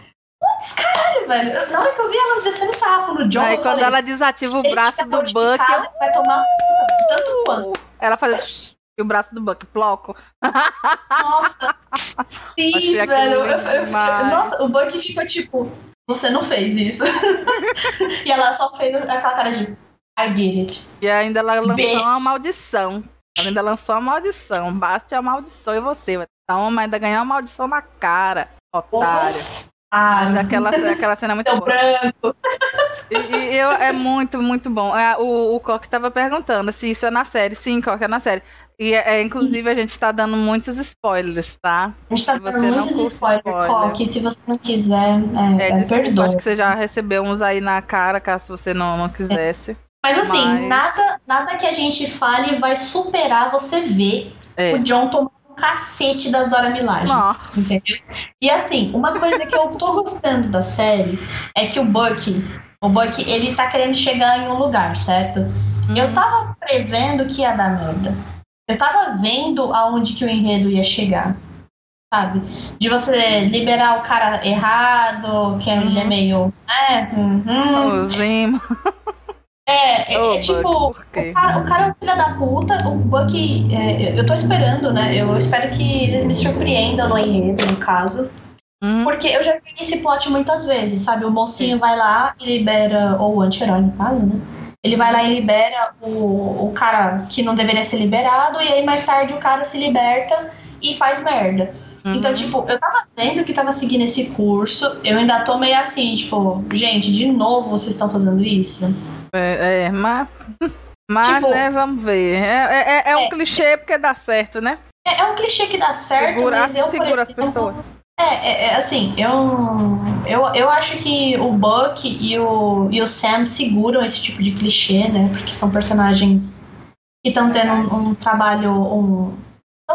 Putz, caralho, velho. Na hora que eu vi elas descendo sarrafo no John, Aí quando falei, ela desativa o braço do Buck. Vai tomar tanto quanto. Ela faz o braço do Buck, ploco. Nossa, sim, velho. Eu, eu, nossa, o Buck ficou tipo, você não fez isso. e ela só fez aquela cara de I get it. E ainda ela lançou Bitch. uma maldição. Ela ainda lançou uma maldição. Basta a maldição e você. Toma, ainda ganhar uma maldição na cara, otário. Ah, aquela, aquela cena é muito boa. branco. E, e, eu, é muito, muito bom. É, o, o Coque tava perguntando se isso é na série. Sim, Coque é na série. E é, inclusive a gente tá dando muitos spoilers, tá? A gente tá dando muitos spoilers, spoiler. que se você não quiser, é, é, é perdoa. Acho que você já recebeu uns aí na cara, caso você não, não quisesse. Mas assim, Mas... Nada, nada que a gente fale vai superar você ver é. o John tomando cacete das Dora Milaje. Entendeu? E assim, uma coisa que eu tô gostando da série é que o Buck, o Buck, ele tá querendo chegar em um lugar, certo? Hum. Eu tava prevendo que ia dar merda. Eu tava vendo aonde que o enredo ia chegar, sabe? De você liberar o cara errado, que uhum. ele é uhum. meio. É, uhum. É, é, é tipo, o cara, o cara, é um filho da puta, o Buck, é, eu tô esperando, né? Eu espero que eles me surpreendam no enredo, no caso. Uhum. Porque eu já vi esse plot muitas vezes, sabe? O mocinho vai lá e libera, ou o anti-herói no caso, né? Ele vai lá e libera o, o cara que não deveria ser liberado, e aí mais tarde o cara se liberta e faz merda. Uhum. Então, tipo, eu tava vendo que tava seguindo esse curso, eu ainda tô meio assim, tipo, gente, de novo vocês estão fazendo isso? É, é mas. Mas, tipo, né, vamos ver. É, é, é um é. clichê porque dá certo, né? É, é um clichê que dá certo, segura, mas eu, segura exemplo, as pessoas. É, é, é, assim, eu, eu, eu acho que o Buck e o, e o Sam seguram esse tipo de clichê, né? Porque são personagens que estão tendo um, um trabalho. Um,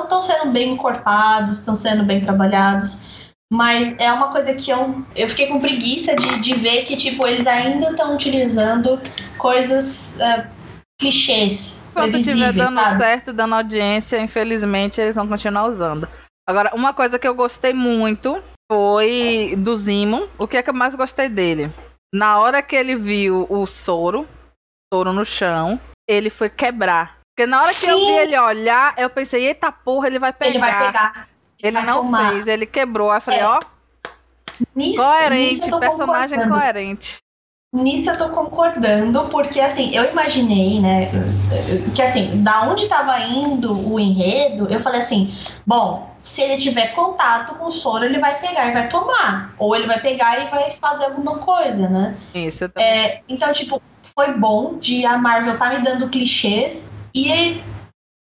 estão sendo bem encorpados, estão sendo bem trabalhados. Mas é uma coisa que eu, eu fiquei com preguiça de, de ver que, tipo, eles ainda estão utilizando coisas. Uh, clichês. Quando estiver dando sabe? certo, dando audiência, infelizmente eles vão continuar usando. Agora, uma coisa que eu gostei muito foi do Zimo. O que é que eu mais gostei dele? Na hora que ele viu o soro, soro no chão, ele foi quebrar. Porque na hora Sim. que eu vi ele olhar, eu pensei, eita porra, ele vai pegar. Ele vai pegar. Ele, ele não tomar. fez, ele quebrou. Aí eu falei, é. ó. Nisso, coerente, nisso personagem coerente. Nisso eu tô concordando, porque assim, eu imaginei, né, que assim, da onde estava indo o enredo, eu falei assim, bom, se ele tiver contato com o soro, ele vai pegar e vai tomar. Ou ele vai pegar e vai fazer alguma coisa, né? Isso também. É, então, tipo, foi bom de a Marvel tá me dando clichês e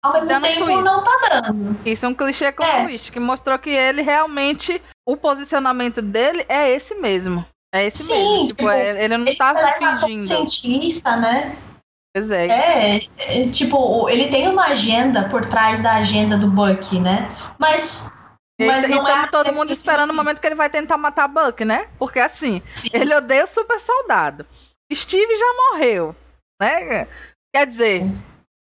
ao mesmo dando tempo twist. não tá dando. Isso é um clichê com é. twist, que mostrou que ele realmente, o posicionamento dele é esse mesmo. É esse Sim, mesmo. Tipo, tipo, é, ele não ele tava fingindo. cientista, né? Pois é. é. É, tipo, ele tem uma agenda por trás da agenda do Buck, né? Mas mas não é todo mundo esperando o momento que ele vai tentar matar Buck, né? Porque assim, Sim. ele odeia o super soldado. Steve já morreu, né? Quer dizer,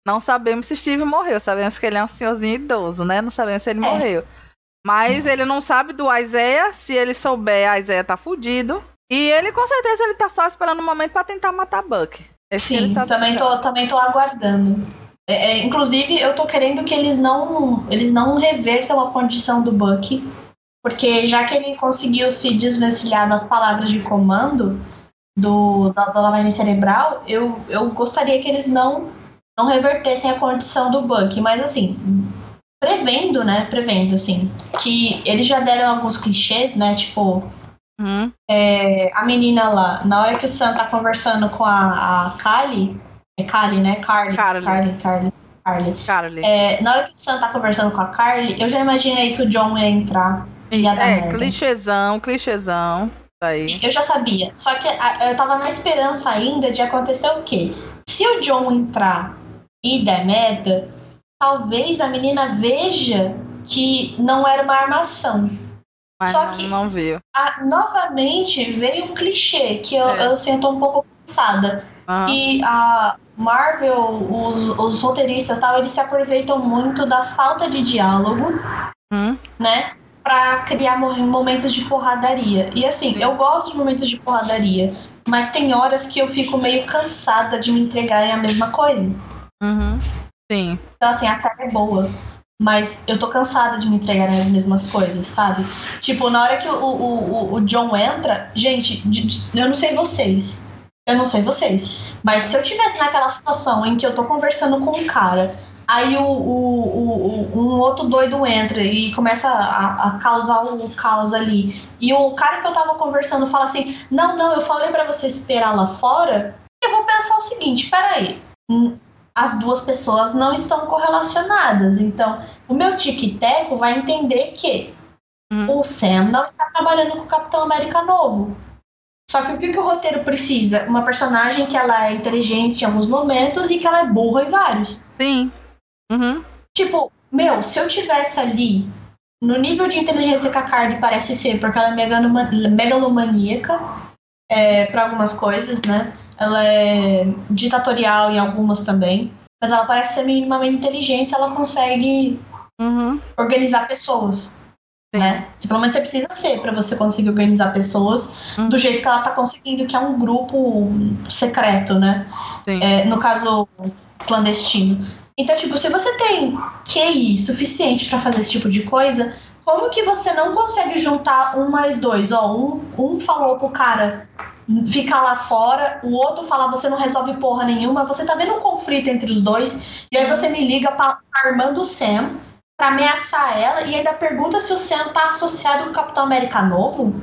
não sabemos se Steve morreu, sabemos que ele é um senhorzinho idoso, né? Não sabemos se ele é. morreu. Mas ele não sabe do Isaiah, se ele souber, a Isaiah tá fudido. E ele, com certeza, ele tá só esperando o um momento para tentar matar Buck. Esse Sim, tá também, tô, também tô aguardando. É, é, inclusive, eu tô querendo que eles não, eles não revertam a condição do Buck. Porque já que ele conseguiu se desvencilhar das palavras de comando do, da, da lavagem cerebral, eu, eu gostaria que eles não, não revertessem a condição do Buck. Mas assim, prevendo, né? Prevendo, assim, que eles já deram alguns clichês, né? Tipo, Uhum. É, a menina lá, na hora que o Sam tá conversando com a, a Kali, é Kali, né? Carly, Carly. Carly, Carly. Carly. Carly. É, na hora que o Sam tá conversando com a Carly, eu já imaginei que o John ia entrar e ia dar É, merda. clichêzão, clichêzão. Aí. Eu já sabia. Só que eu tava na esperança ainda de acontecer o quê? Se o John entrar e der merda, talvez a menina veja que não era uma armação. Mas Só não, que- não viu. Ah, novamente veio um clichê que eu, É. eu sinto um pouco cansada. Que a Marvel, os, os roteiristas tal, eles se aproveitam muito da falta de diálogo, Hum, né? Pra criar mo- momentos de porradaria. E assim, eu gosto de momentos de porradaria, mas tem horas que eu fico meio cansada de me entregarem a mesma coisa. Uhum. Sim. Então, assim, a série é boa. Mas eu tô cansada de me entregarem as mesmas coisas, sabe? Tipo, na hora que o, o, o- o John entra, gente, eu não sei vocês. Eu não sei vocês. Mas se eu tivesse naquela situação em que eu tô conversando com um cara, aí o, o, o- um outro doido entra e começa a, a causar o caos ali. E o cara que eu tava conversando fala assim: Não, não, eu falei pra você esperar lá fora. Eu vou pensar o seguinte: peraí. Hum, As duas pessoas não estão correlacionadas. Então, o meu tic-teco vai entender que Uhum. o Sam não está trabalhando com o Capitão América novo. Só que o que, que o roteiro precisa? Uma personagem que ela é inteligente em alguns momentos e que ela é burra em vários. Sim. Uhum. Tipo, meu, se eu tivesse ali no nível de inteligência que a Carly parece ser, porque ela é megaloma- megalomaníaca é, para algumas coisas, né? Ela é ditatorial em algumas também. Mas ela parece ser minimamente inteligente, ela consegue Uhum. organizar pessoas. Sim. Né? Se pelo menos você precisa ser para você conseguir organizar pessoas Uhum. do jeito que ela tá conseguindo, que é um grupo secreto, né? É, no caso, clandestino. Então, tipo, se você tem QI suficiente para fazer esse tipo de coisa, como que você não consegue juntar um mais dois? Ó, um, um falou pro cara ficar lá fora, o outro fala você não resolve porra nenhuma, você tá vendo um conflito entre os dois, e aí você me liga pra Armando Sam pra ameaçar ela e ainda pergunta se o Sam tá associado com o Capitão América novo.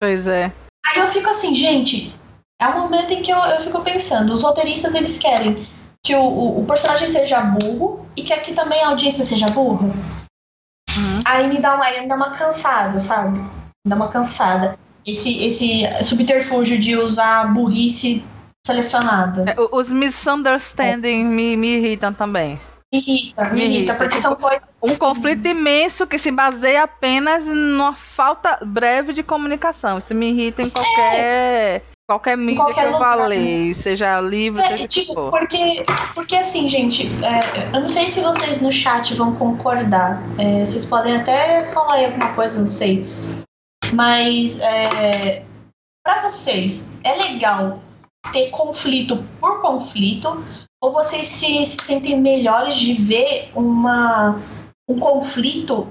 Pois é. Aí eu fico assim, gente, é um momento em que eu, eu fico pensando, os roteiristas eles querem que o, o, o personagem seja burro e que aqui também a audiência seja burra. Uhum. Aí me dá uma, aí me dá uma cansada, sabe? Me dá uma cansada. Esse, esse subterfúgio de usar burrice selecionada. É, Os misunderstanding me, me irritam também. Me irrita, me, Me irrita, irrita, porque tipo, são coisas. Um conflito imenso que se baseia apenas numa falta breve de comunicação. Isso me irrita em qualquer, qualquer mídia qualquer que eu lugar, falei, seja livro, É, seja tipo, for. porque, porque assim, gente, é, eu não sei se vocês no chat vão concordar. É, vocês podem até falar aí alguma coisa, não sei. Mas é, para vocês, é legal ter conflito por conflito? Ou vocês se, se sentem melhores de ver uma, um conflito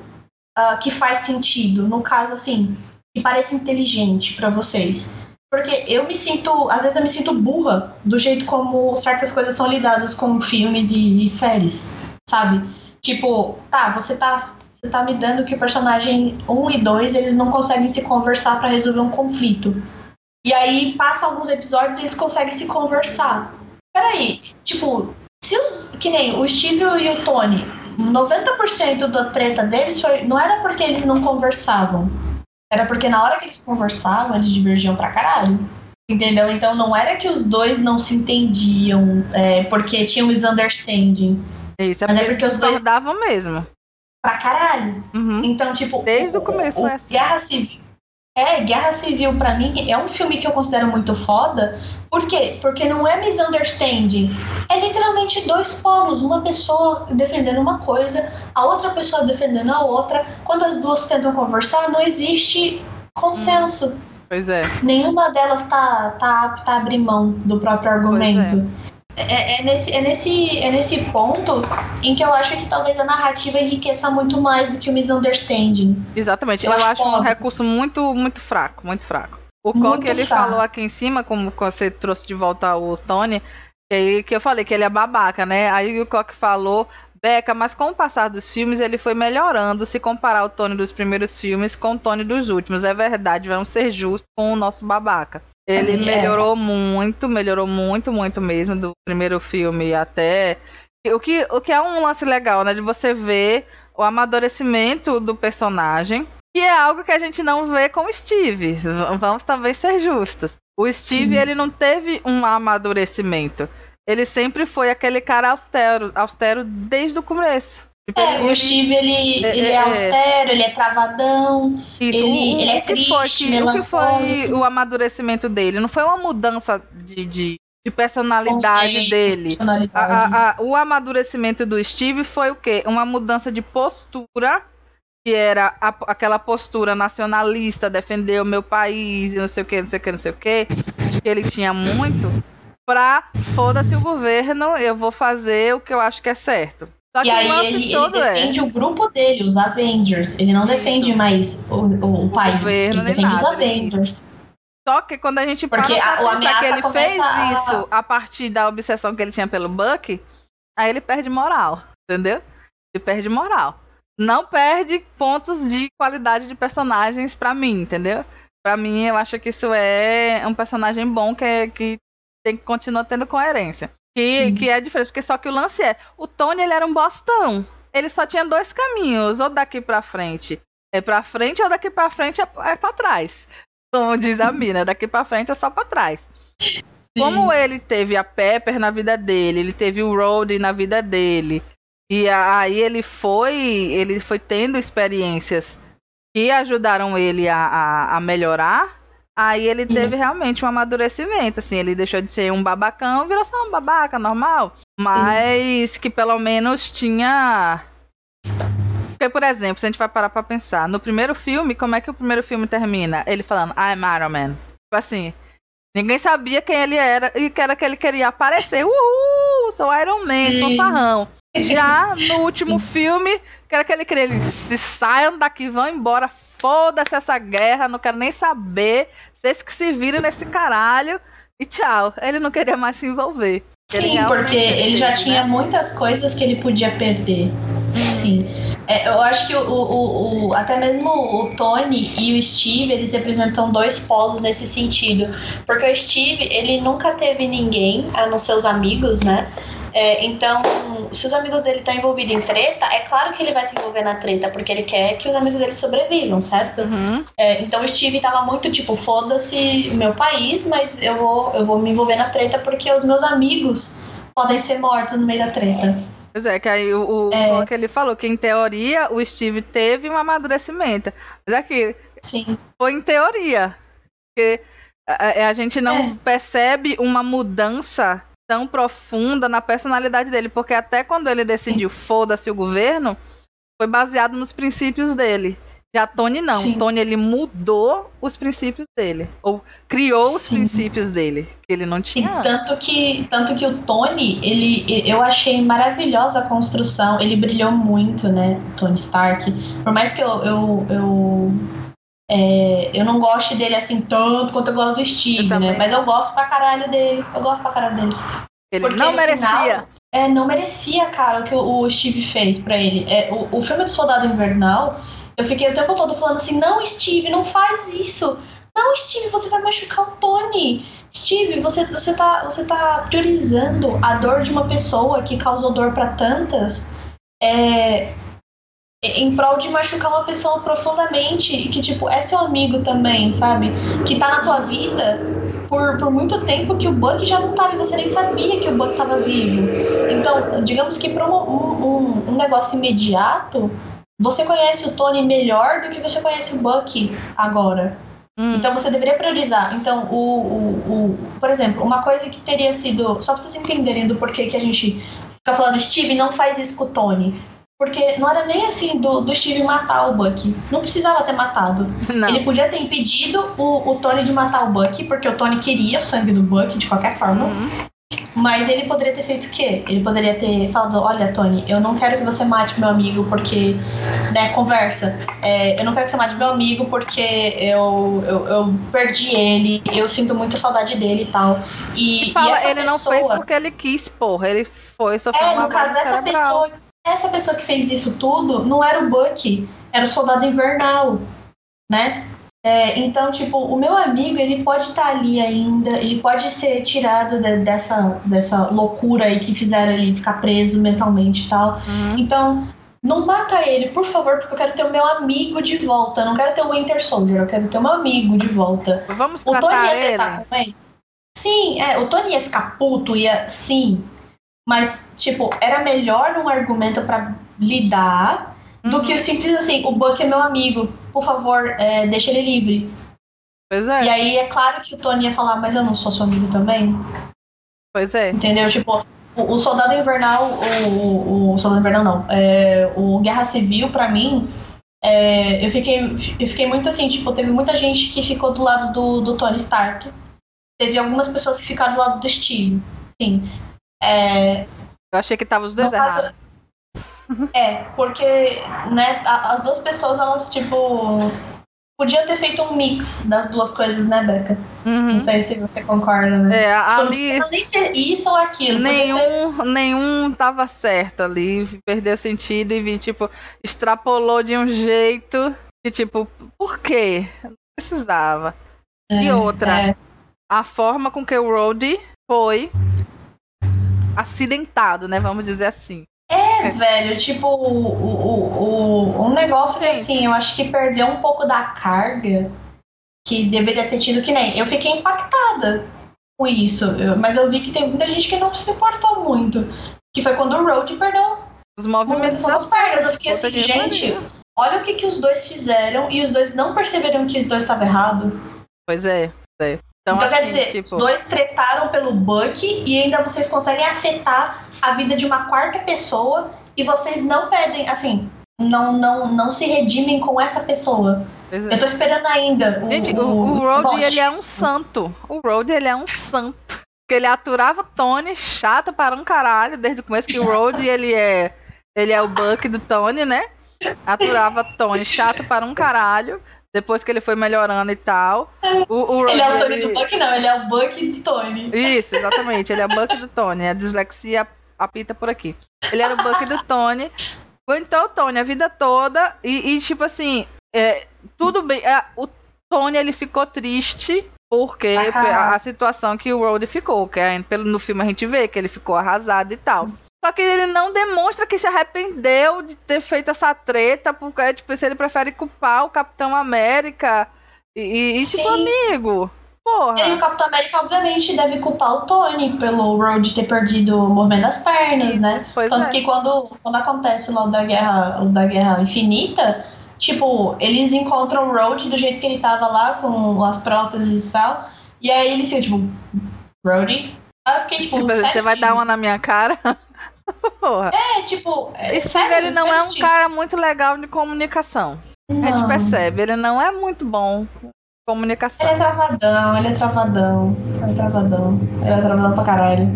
ah, que faz sentido? No caso, assim, que parece inteligente para vocês? Porque eu me sinto, às vezes eu me sinto burra do jeito como certas coisas são lidadas com filmes e, e séries, sabe? Tipo, tá, você tá, tá me dando que o personagem 1 e 2 eles não conseguem se conversar pra resolver um conflito. E aí passa alguns episódios e eles conseguem se conversar. Peraí, tipo, se os. Que nem o Steve e o Tony, 90% da treta deles foi, não era porque eles não conversavam. Era porque na hora que eles conversavam, eles divergiam pra caralho. Entendeu? Então não era que os dois não se entendiam é, porque tinha um misunderstanding. Isso, é mas é porque porque eles os dois- discordavam mesmo. Pra caralho. Uhum. Então, tipo. Desde o começo o é assim. Guerra Civil. É, Guerra Civil pra mim é um filme que eu considero muito foda. Por quê? Porque não é misunderstanding. É literalmente dois polos. Uma pessoa defendendo uma coisa, a outra pessoa defendendo a outra. Quando as duas tentam conversar, não existe consenso. Pois é. Nenhuma delas tá, tá apta a abrir mão do próprio argumento. É, é nesse, é, nesse, é nesse ponto em que eu acho que talvez a narrativa enriqueça muito mais do que o misunderstanding. Exatamente. Eu Eu, acho acho um recurso muito, muito fraco, muito fraco. O Coque, ele fraco. falou aqui em cima, como você trouxe de volta o Tony, que, que eu falei que ele é babaca, né? Aí o Coque falou, Beca, mas com o passar dos filmes ele foi melhorando se comparar o Tony dos primeiros filmes com o Tony dos últimos. É verdade, vamos ser justos com o nosso babaca. Ele ele é. melhorou muito, melhorou muito, muito mesmo do primeiro filme até O que, o que é um lance legal, né? De você ver o amadurecimento do personagem. Que é algo que a gente não vê com o Steve. Vamos também ser justos. O Steve, Sim. ele não teve um amadurecimento. Ele sempre foi aquele cara austero, austero desde o começo. Tipo, é, o Steve, ele, é, ele é, é austero, ele é travadão, isso, ele, o, ele é triste, foi que, O que foi o amadurecimento dele? Não foi uma mudança de, de, de personalidade dele. Personalidade. A, a, a, o amadurecimento do Steve foi o quê? Uma mudança de postura, que era aquela postura nacionalista, defender o meu país, e não sei o que, não sei o que, não sei o que, que ele tinha muito, pra foda-se o governo, eu vou fazer o que eu acho que é certo. Só e aí ele, ele defende é... o grupo dele, os Avengers. Ele não defende Isso. mais o, o, o país, governo, ele defende os Avengers. Só que quando a gente Porque para a, pensar que ele fez a... isso a partir da obsessão que ele tinha pelo Buck, aí ele perde moral, entendeu? Ele perde moral. Não perde pontos de qualidade de personagens para mim, entendeu? Para mim, eu acho que isso é um personagem bom que, é, que tem que continuar tendo coerência. Que, que é diferente, porque só que o lance é, o Tony ele era um bostão. Ele só tinha dois caminhos, ou daqui para frente é para frente ou daqui para frente é, é para trás. Como diz a mina, daqui para frente é só para trás. Sim. Como ele teve a Pepper na vida dele, ele teve o Road na vida dele, e aí ele foi, ele foi tendo experiências que ajudaram ele a, a, a melhorar Aí ele teve realmente um amadurecimento, assim, ele deixou de ser um babacão, virou só um babaca normal, mas que pelo menos tinha porque, por exemplo, se a gente vai parar pra pensar, no primeiro filme, como é que o primeiro filme termina? Ele falando, I'm Iron Man. Tipo assim, ninguém sabia quem ele era e que era que ele queria aparecer. Uhul, sou Iron Man, fanfarrão. Já no último filme, que era que ele queria, eles se saiam daqui, vão embora, foda-se essa guerra, não quero nem saber. Vocês que se viram nesse caralho. E tchau. Ele não queria mais se envolver. Sim, porque ele já tinha né? muitas coisas que ele podia perder. Hum. Sim. É, eu acho que o, o, o, até mesmo o Tony e o Steve, eles representam dois polos nesse sentido. Porque o Steve, ele nunca teve ninguém, a não ser os amigos, né? É, então, se os amigos dele estão envolvidos em treta, é claro que ele vai se envolver na treta, porque ele quer que os amigos dele sobrevivam, certo? Uhum. É, então o Steve tava muito tipo, foda-se meu país, mas eu vou, eu vou me envolver na treta porque os meus amigos podem ser mortos no meio da treta. Pois é, que aí o, o é... que ele falou, que em teoria o Steve teve um amadurecimento. Mas aqui, Sim. foi em teoria. Porque a, a gente não é. percebe uma mudança tão profunda na personalidade dele, porque até quando ele decidiu foda-se o governo, foi baseado nos princípios dele. Já Tony não. Sim. Tony ele mudou os princípios dele, ou criou Sim. os princípios dele, que ele não tinha. E tanto que tanto que o Tony, ele eu achei maravilhosa a construção, ele brilhou muito, né, Tony Stark. Por mais que eu, eu, eu é, eu não gosto dele assim tanto quanto eu gosto do Steve, né? Mas eu gosto pra caralho dele. Eu gosto pra caralho dele. Ele Porque não merecia. Final, é, não merecia, cara, o que o, Steve fez pra ele. É, o, o filme do Soldado Invernal, eu fiquei o tempo todo falando assim: não, Steve, não faz isso. Não, Steve, você vai machucar o Tony. Steve, você, você, tá, você tá priorizando a dor de uma pessoa que causou dor para tantas. É, em prol de machucar uma pessoa profundamente e que, tipo, é seu amigo também, sabe? Que tá na tua vida por, por muito tempo que o Buck já não tava e você nem sabia que o Buck tava vivo. Então, digamos que pra um, um, um negócio imediato, você conhece o Tony melhor do que você conhece o Buck agora. Hum. Então você deveria priorizar. Então, o, o, o, por exemplo, uma coisa que teria sido. Só pra vocês entenderem do porquê que a gente fica falando, Steve, não faz isso com o Tony. Porque não era nem assim do, do Steve matar o Buck. Não precisava ter matado. Não. Ele podia ter impedido o, o Tony de matar o Buck, porque o Tony queria o sangue do Buck de qualquer forma. Uhum. Mas ele poderia ter feito o quê? Ele poderia ter falado: Olha, Tony, eu não quero que você mate meu amigo porque. Né, conversa. É, eu não quero que você mate meu amigo porque eu, eu, eu perdi ele, eu sinto muita saudade dele e tal. E, fala, e ele pessoa... não fez porque ele quis, porra. Ele foi sofrer é, no caso, essa pessoa essa pessoa que fez isso tudo não era o Buck, era o Soldado Invernal, né? É, então, tipo, o meu amigo, ele pode estar ali ainda, ele pode ser tirado de, dessa, dessa loucura aí que fizeram ele ficar preso mentalmente e tal. Uhum. Então, não mata ele, por favor, porque eu quero ter o meu amigo de volta. Eu não quero ter o Winter Soldier, eu quero ter o meu amigo de volta. Vamos O Tony ia ele. com ele? Sim, é, o Tony ia ficar puto, ia. Sim. Mas, tipo, era melhor um argumento pra lidar do Uhum. que o simples assim, o Buck é meu amigo, por favor, é, deixa ele livre. Pois é, E aí é claro que o Tony ia falar, mas eu não sou seu amigo também. pois é. Entendeu? Tipo, o, o Soldado Invernal, o, o, o Soldado Invernal não, é, o Guerra Civil, pra mim, é, eu, fiquei, eu fiquei muito assim, tipo, teve muita gente que ficou do lado do, do Tony Stark. Teve algumas pessoas que ficaram do lado do Steve. Sim. É, Eu achei que tava os dois errados. é, porque, né, as duas pessoas, elas, tipo, podia ter feito um mix das duas coisas, né, Beca? Uhum. Não sei se você concorda, né? É, não ali precisa nem ser isso ou aquilo. podia ser- nenhum, nenhum tava certo ali, perdeu sentido e vi, tipo, extrapolou de um jeito que, tipo, por quê? Não precisava. E É, outra, é. a forma com que o Rhodey foi acidentado, né? Vamos dizer assim. É, velho, tipo, o, o, o, um negócio que, assim, eu acho que perdeu um pouco da carga que deveria ter tido que nem. Eu fiquei impactada com isso, eu- mas eu vi que tem muita gente que não se importou muito. Que foi quando o Road perdeu Os movimentos das pernas. Eu fiquei assim, gente, olha o que, que os dois fizeram e os dois não perceberam que os dois estavam errados. Pois é, é. Então, Então, quer assim, dizer, tipo, os dois tretaram pelo Buck e ainda vocês conseguem afetar a vida de uma quarta pessoa e vocês não pedem, assim, não, não, não se redimem com essa pessoa. Eu é. tô esperando ainda. O, Gente, o, o Rhodey, Bosch. ele é um santo. O Rhodey, ele é um santo. Porque ele aturava o Tony, chato para um caralho, desde o começo que o Rhodey, ele é, ele é o Buck do Tony, né? Aturava Tony, chato para um caralho. Depois que ele foi melhorando e tal. O, o Ele é o Tony ele- do Buck, não, ele é o Buck do Tony. Isso, exatamente. Ele é o Buck do Tony. A dislexia apita por aqui. Ele era o Buck do Tony. Aguentou o Tony a vida toda. E, e, tipo assim, é, tudo bem. é, o Tony ele ficou triste porque caralho. a, a situação que o Rhodey ficou. Que é, pelo, no filme a gente vê que ele ficou arrasado e tal. Só que ele não demonstra que se arrependeu de ter feito essa treta, porque tipo, se ele prefere culpar o Capitão América. E, e, tipo, amigo. Porra. E o Capitão América, obviamente, deve culpar o Tony pelo Road ter perdido o movimento das pernas, né? Pois Tanto é. que quando, quando acontece lá da guerra, da guerra infinita, tipo, eles encontram o Road do jeito que ele tava lá, com as próteses e tal. E aí eles ficam, tipo, Road? Aí eu fiquei, tipo, Tipo, você vai dar uma na minha cara? Porra. É, tipo, é, Steve, sério, ele não é um cara muito legal de comunicação. A gente Não. percebe, ele não é muito bom com comunicação. Ele é travadão, ele é travadão. Ele é travadão. Ele é travadão pra caralho.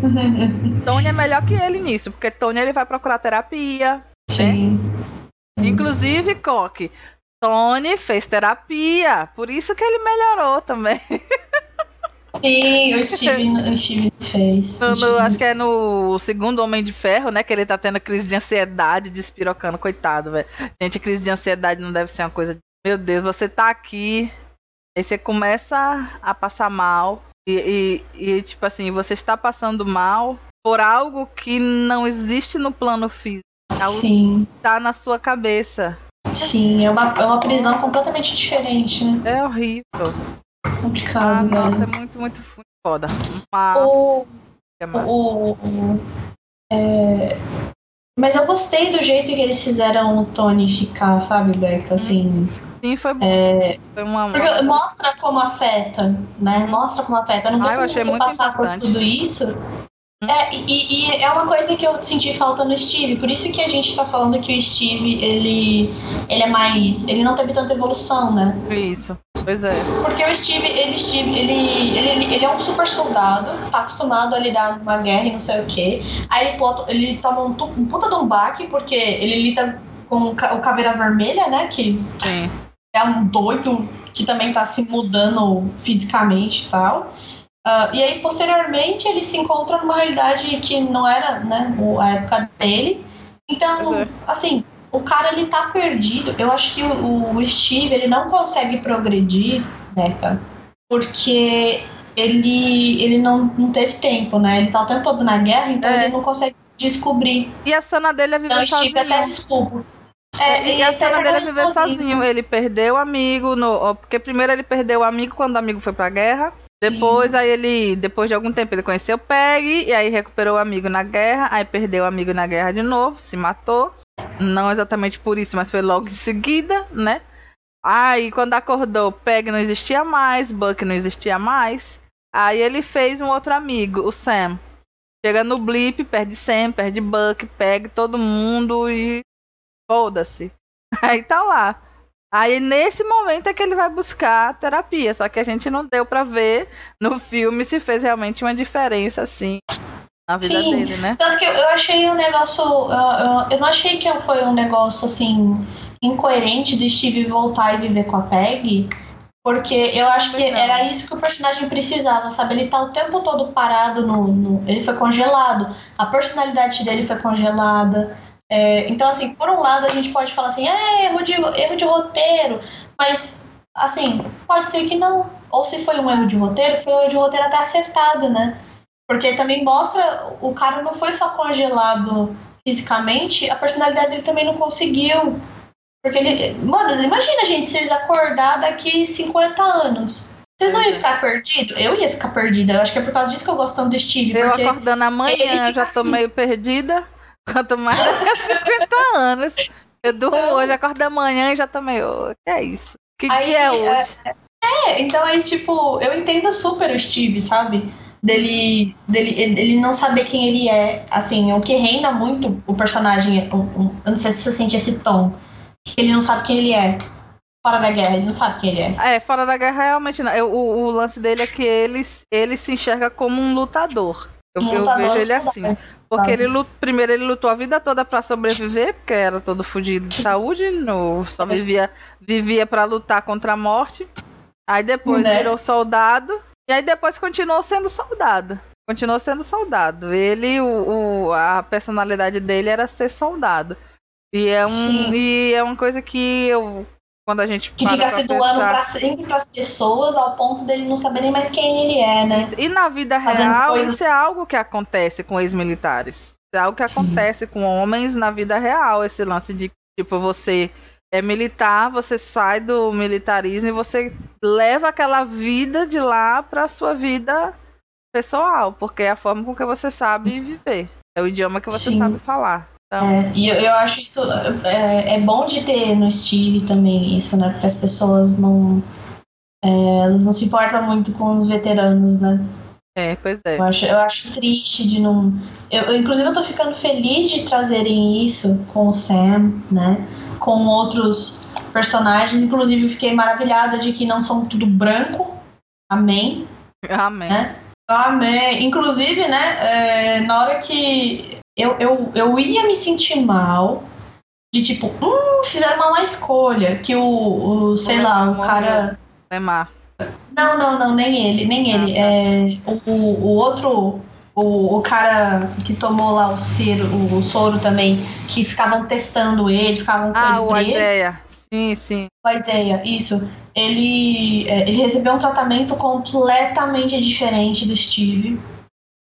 Tony é melhor que ele nisso, porque Tony ele vai procurar terapia. Sim. Inclusive, Coque, Tony fez terapia, por isso que ele melhorou também. Sim, o Steve, o Steve fez. No- no- Steve- acho que é no segundo Homem de Ferro, né? Que ele tá tendo crise de ansiedade, despirocando, coitado, velho. Gente, crise de ansiedade não deve ser uma coisa. de- Meu Deus, você tá aqui, aí você começa a passar mal, e, e, e, tipo assim, você está passando mal por algo que não existe no plano físico, algo Sim, que tá na sua cabeça. sim. É uma, é uma prisão completamente diferente, né? É horrível. Ah, Complicado, nossa, velho. é muito, muito, foda. Mas, O, o, é, Mas eu gostei do jeito que eles fizeram o Tony ficar, sabe, Beca? Assim. Sim, foi bom. É, Foi uma, porque mostra como afeta, né? Mostra como afeta. Não tem Ah, como você passar importante. por tudo isso. É, e, e é uma coisa que eu senti falta no Steve. Por isso que a gente tá falando que o Steve, ele, ele é mais. Ele não teve tanta evolução, né? Isso, pois é. Porque o Steve, ele, Steve, ele, ele, ele é um super soldado, tá acostumado a lidar numa guerra e não sei o quê. Aí ele, pota- ele toma um, um puta de um baque, porque ele lida com o Caveira Vermelha, né? Que Sim. é um doido que também tá se mudando fisicamente e tal. Ah, e aí, posteriormente, ele se encontra numa realidade que não era né, a época dele. Então, é. assim, o cara ele tá perdido. Eu acho que o, o Steve ele não consegue progredir, Beca, porque ele, ele não, não teve tempo, né? Ele tá o tempo todo na guerra, então é. ele não consegue descobrir. E a cena dele é viver então, sozinho. Steve até desculpa. É, e a cena dele é viver sozinho. sozinho. Ele perdeu o amigo, no, porque primeiro ele perdeu o amigo quando o amigo foi pra guerra. Depois, Sim. aí ele, depois de algum tempo, ele conheceu o Peg, e aí recuperou o amigo na guerra, aí perdeu o amigo na guerra de novo, se matou. Não exatamente por isso, mas foi logo em seguida, né? Aí, quando acordou, Peg não existia mais, Buck não existia mais. Aí ele fez um outro amigo, o Sam. Chega no blip, perde Sam, perde Buck, Peg todo mundo e foda-se. Aí tá lá. Aí nesse momento é que ele vai buscar terapia, só que a gente não deu para ver no filme se fez realmente uma diferença assim na vida Sim, dele, né? Tanto que eu achei um negócio, eu, eu, eu não achei que foi um negócio assim incoerente do Steve voltar e viver com a Peg, porque eu acho que era isso que o personagem precisava, sabe? Ele tá o tempo todo parado no, no ele foi congelado, a personalidade dele foi congelada. É, então, assim, por um lado a gente pode falar assim, é erro de, erro de roteiro, mas, assim, pode ser que não. Ou se foi um erro de roteiro, foi um erro de roteiro até acertado, né? Porque também mostra, o cara não foi só congelado fisicamente, a personalidade dele também não conseguiu. Porque ele. Mano, imagina, gente, vocês acordar daqui 50 anos. Vocês não iam ficar perdidos? Eu ia ficar perdida. Eu acho que é por causa disso que eu gosto tanto do Steve. Eu acordando amanhã, já tô assim. meio perdida. Quanto mais daqui 50 anos. Eu durmo então, hoje, acordo da manhã e já tô meio. Que é isso? Que aí, dia é hoje? É, é, então aí, tipo, eu entendo super o Steve, sabe? Dele, dele ele não saber quem ele é. Assim, o que reina muito o personagem. Um, um, eu não sei se você sente esse tom. Que ele não sabe quem ele é. Fora da guerra, ele não sabe quem ele é. É, fora da guerra realmente não. Eu, o, o lance dele é que ele, ele se enxerga como um lutador. Eu, um lutador eu vejo ele assim. Porque ele lut... primeiro ele lutou a vida toda para sobreviver, porque era todo fudido de saúde, no... só vivia vivia para lutar contra a morte. Aí depois né? virou soldado e aí depois continuou sendo soldado. Continuou sendo soldado. Ele, o, o a personalidade dele era ser soldado. E é um e é uma coisa que eu quando a gente que fica se doando para sempre para as pessoas ao ponto dele não saber nem mais quem ele é, né? E na vida real coisas... isso é algo que acontece com ex-militares. É algo que Sim. acontece com homens na vida real, esse lance de tipo você é militar, você sai do militarismo e você leva aquela vida de lá para sua vida pessoal, porque é a forma com que você sabe viver. É o idioma que você Sim. sabe falar. Então... É, e eu, eu, acho isso é, é, bom de ter no Steve também isso, né? Porque as pessoas não é, elas não se importam muito com os veteranos, né? É, pois é. Eu acho, eu acho triste de não. Eu, eu, inclusive, eu tô ficando feliz de trazerem isso com o Sam, né? Com outros personagens. Inclusive, fiquei maravilhada de que não são tudo branco. Amém. Amém. Né? Amém. Inclusive, né? É, na hora que eu, eu, eu ia me sentir mal de tipo, hum, fizeram uma má escolha. Que o, o sei lá, o cara. Não, não, não, nem ele, nem ah, ele. Tá. É, o, o outro, o, o cara que tomou lá o, ciro, o, o soro também, que ficavam testando ele, ficavam com ah, ele preso. o Isaiah. Sim, sim. O Isaiah, isso. Ele, é, ele recebeu um tratamento completamente diferente do Steve.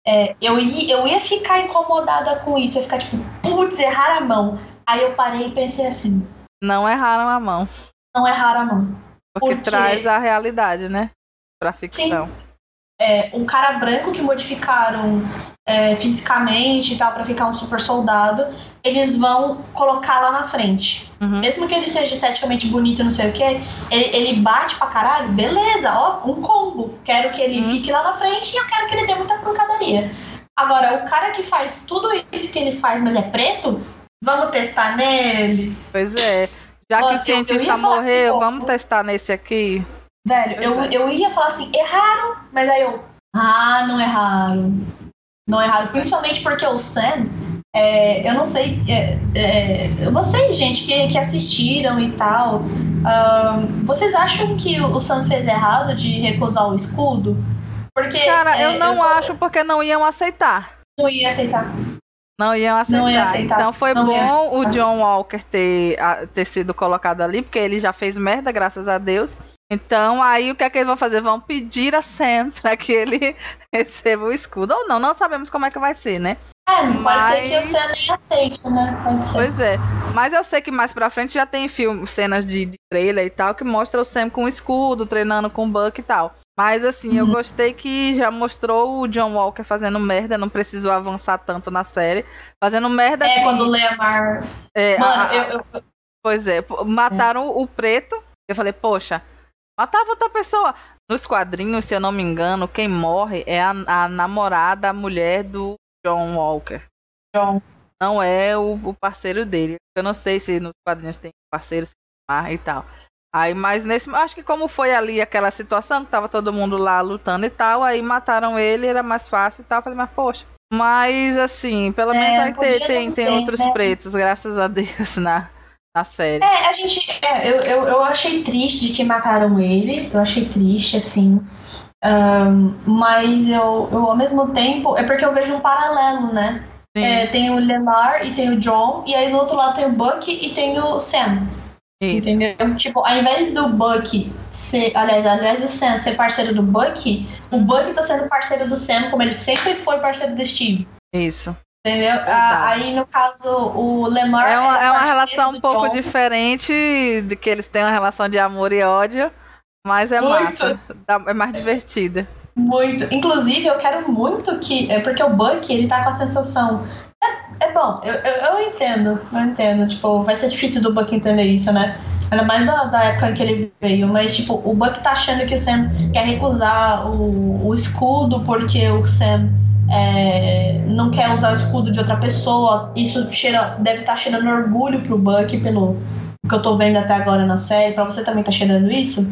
É, eu, ia, eu ia ficar incomodada com isso, eu ia ficar tipo, putz, errar a mão. Aí eu parei e pensei assim. Não erraram a mão. Não erraram a mão. Porque, porque... traz a realidade, né? Pra ficção. Sim. É, um cara branco que modificaram é, fisicamente e tal para ficar um super soldado, eles vão colocar lá na frente. Uhum. Mesmo que ele seja esteticamente bonito, não sei o que, ele, ele, bate pra caralho, beleza, ó, um combo. Quero que ele uhum. fique lá na frente e eu quero que ele dê muita pancadaria. Agora, o cara que faz tudo isso que ele faz, mas é preto, vamos testar nele. Pois é. Já que o cientista morreu, vamos testar nesse aqui. Velho, eu, é. eu ia falar assim, erraram, mas aí eu. Ah, não erraram não errado, principalmente porque o Sam, é, eu não sei, é, é, vocês, gente, que, que assistiram e tal, vocês acham que o Sam fez errado de recusar o escudo? Porque. Cara, eu é, não eu tô... acho porque não iam aceitar. Não ia aceitar. Não iam aceitar. Não ia aceitar. Então foi Não bom o. John Walker ter, ter sido colocado ali, porque ele já fez merda, graças a Deus. Então, aí o que é que eles vão fazer? Vão pedir a Sam pra que ele receba o escudo. Ou não, não sabemos como é que vai ser, né? É, pode ser que o Sam nem aceite, né? Pode ser. Pois é. Mas eu sei que mais pra frente já tem filme, cenas de, de trailer e tal, que mostra o Sam com o escudo, treinando com o Buck e tal. Mas assim, eu Uhum. gostei que já mostrou o John Walker fazendo merda, não precisou avançar tanto na série. Fazendo merda. É, que- quando o Leamar. é, Mano, a- eu, eu- Pois é, mataram o preto. Eu falei, poxa, matava outra pessoa. Nos quadrinhos, se eu não me engano, quem morre é a, a namorada, a mulher do John Walker. John. Não é o, o parceiro dele. Eu não sei se nos quadrinhos tem parceiro se mar e tal. Aí, mas nesse. Acho que como foi ali aquela situação, que tava todo mundo lá lutando e tal, aí mataram ele, era mais fácil e tal. Eu falei, mas poxa. Mas assim, pelo É, menos vai tem, não tem ter, outros né? pretos, graças a Deus, na, na série. É, a gente. é, eu, eu, eu achei triste que mataram ele. Eu achei triste, assim. Ahn, mas eu, eu, ao mesmo tempo. É porque eu vejo um paralelo, né? É, tem o Lemar e tem o John. E aí do outro lado tem o Buck e tem o Sam. Isso. Entendeu? Tipo, ao invés do Buck ser. Aliás, ao invés do Sam ser parceiro do Buck, o Buck tá sendo parceiro do Sam, como ele sempre foi parceiro do Steve. Isso. Entendeu? Ah, aí, no caso, o Lemar. É uma, era é uma relação um pouco John. diferente de que eles têm uma relação de amor e ódio, mas é Muito. massa. É mais divertida. Muito. Inclusive, eu quero muito que. É porque o Buck, ele tá com a sensação. É, é bom, eu, eu, eu entendo, eu entendo. Tipo, vai ser difícil do Buck entender isso, né? Ainda mais da, da época em que ele veio. Mas, tipo, o Buck tá achando que o Sam quer recusar o, o escudo porque o Sam é, não quer usar o escudo de outra pessoa. Isso cheira, deve estar cheirando orgulho pro Buck, pelo que eu tô vendo até agora na série. Pra você também tá cheirando isso?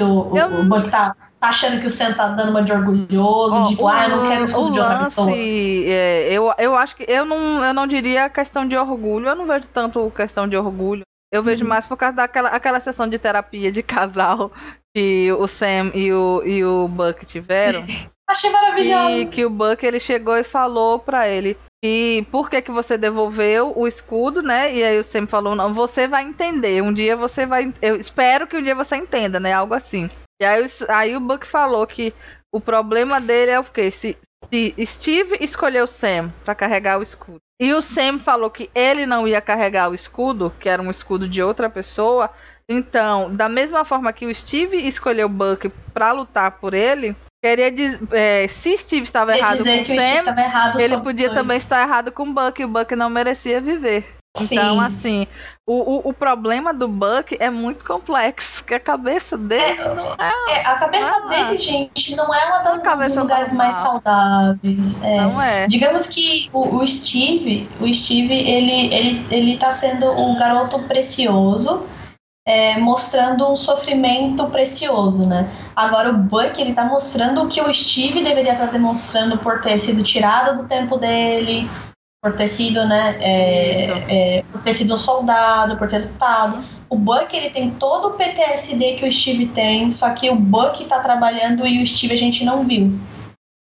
O, o, Eu- o Buck tá, tá achando que o Sam tá dando uma de orgulhoso, Ó, tipo, ah, eu não quero o escudo o de outra lance, pessoa. é, eu, eu acho que eu não, eu não diria questão de orgulho, eu não vejo tanto questão de orgulho. Eu Uhum. vejo mais por causa daquela aquela sessão de terapia de casal que o Sam e o, e o Buck tiveram. Achei maravilhoso. E que o Buck ele chegou e falou pra ele que por que, que você devolveu o escudo, né? E aí o Sam falou, não, você vai entender, um dia você vai. Eu espero que um dia você entenda, né? Algo assim. E aí, aí o Buck falou que o problema dele é o quê? Se, se Steve escolheu Sam pra carregar o escudo. E o Sam falou que ele não ia carregar o escudo, que era um escudo de outra pessoa. Então, da mesma forma que o Steve escolheu o Buck pra lutar por ele, queria dizer, é, se Steve estava errado dizer com que o o Steve Sam, estava errado ele podia dois. também estar errado com o Buck, e o Buck não merecia viver. Então, Sim. assim, o, o, o problema do Buck é muito complexo, que a cabeça dele não é, É, a cabeça dele, gente, não é uma das, dos lugares normal. mais saudáveis. É. não é. Digamos que o, o Steve, o Steve, ele, ele, ele tá sendo o garoto precioso, é, mostrando um sofrimento precioso, né? Agora o Buck, ele tá mostrando o que o Steve deveria estar demonstrando por ter sido tirado do tempo dele, por ter sido, né, é, é, por ter sido um soldado, por ter lutado. O Buck, ele tem todo o PTSD que o Steve tem, só que o Buck tá trabalhando e o Steve a gente não viu.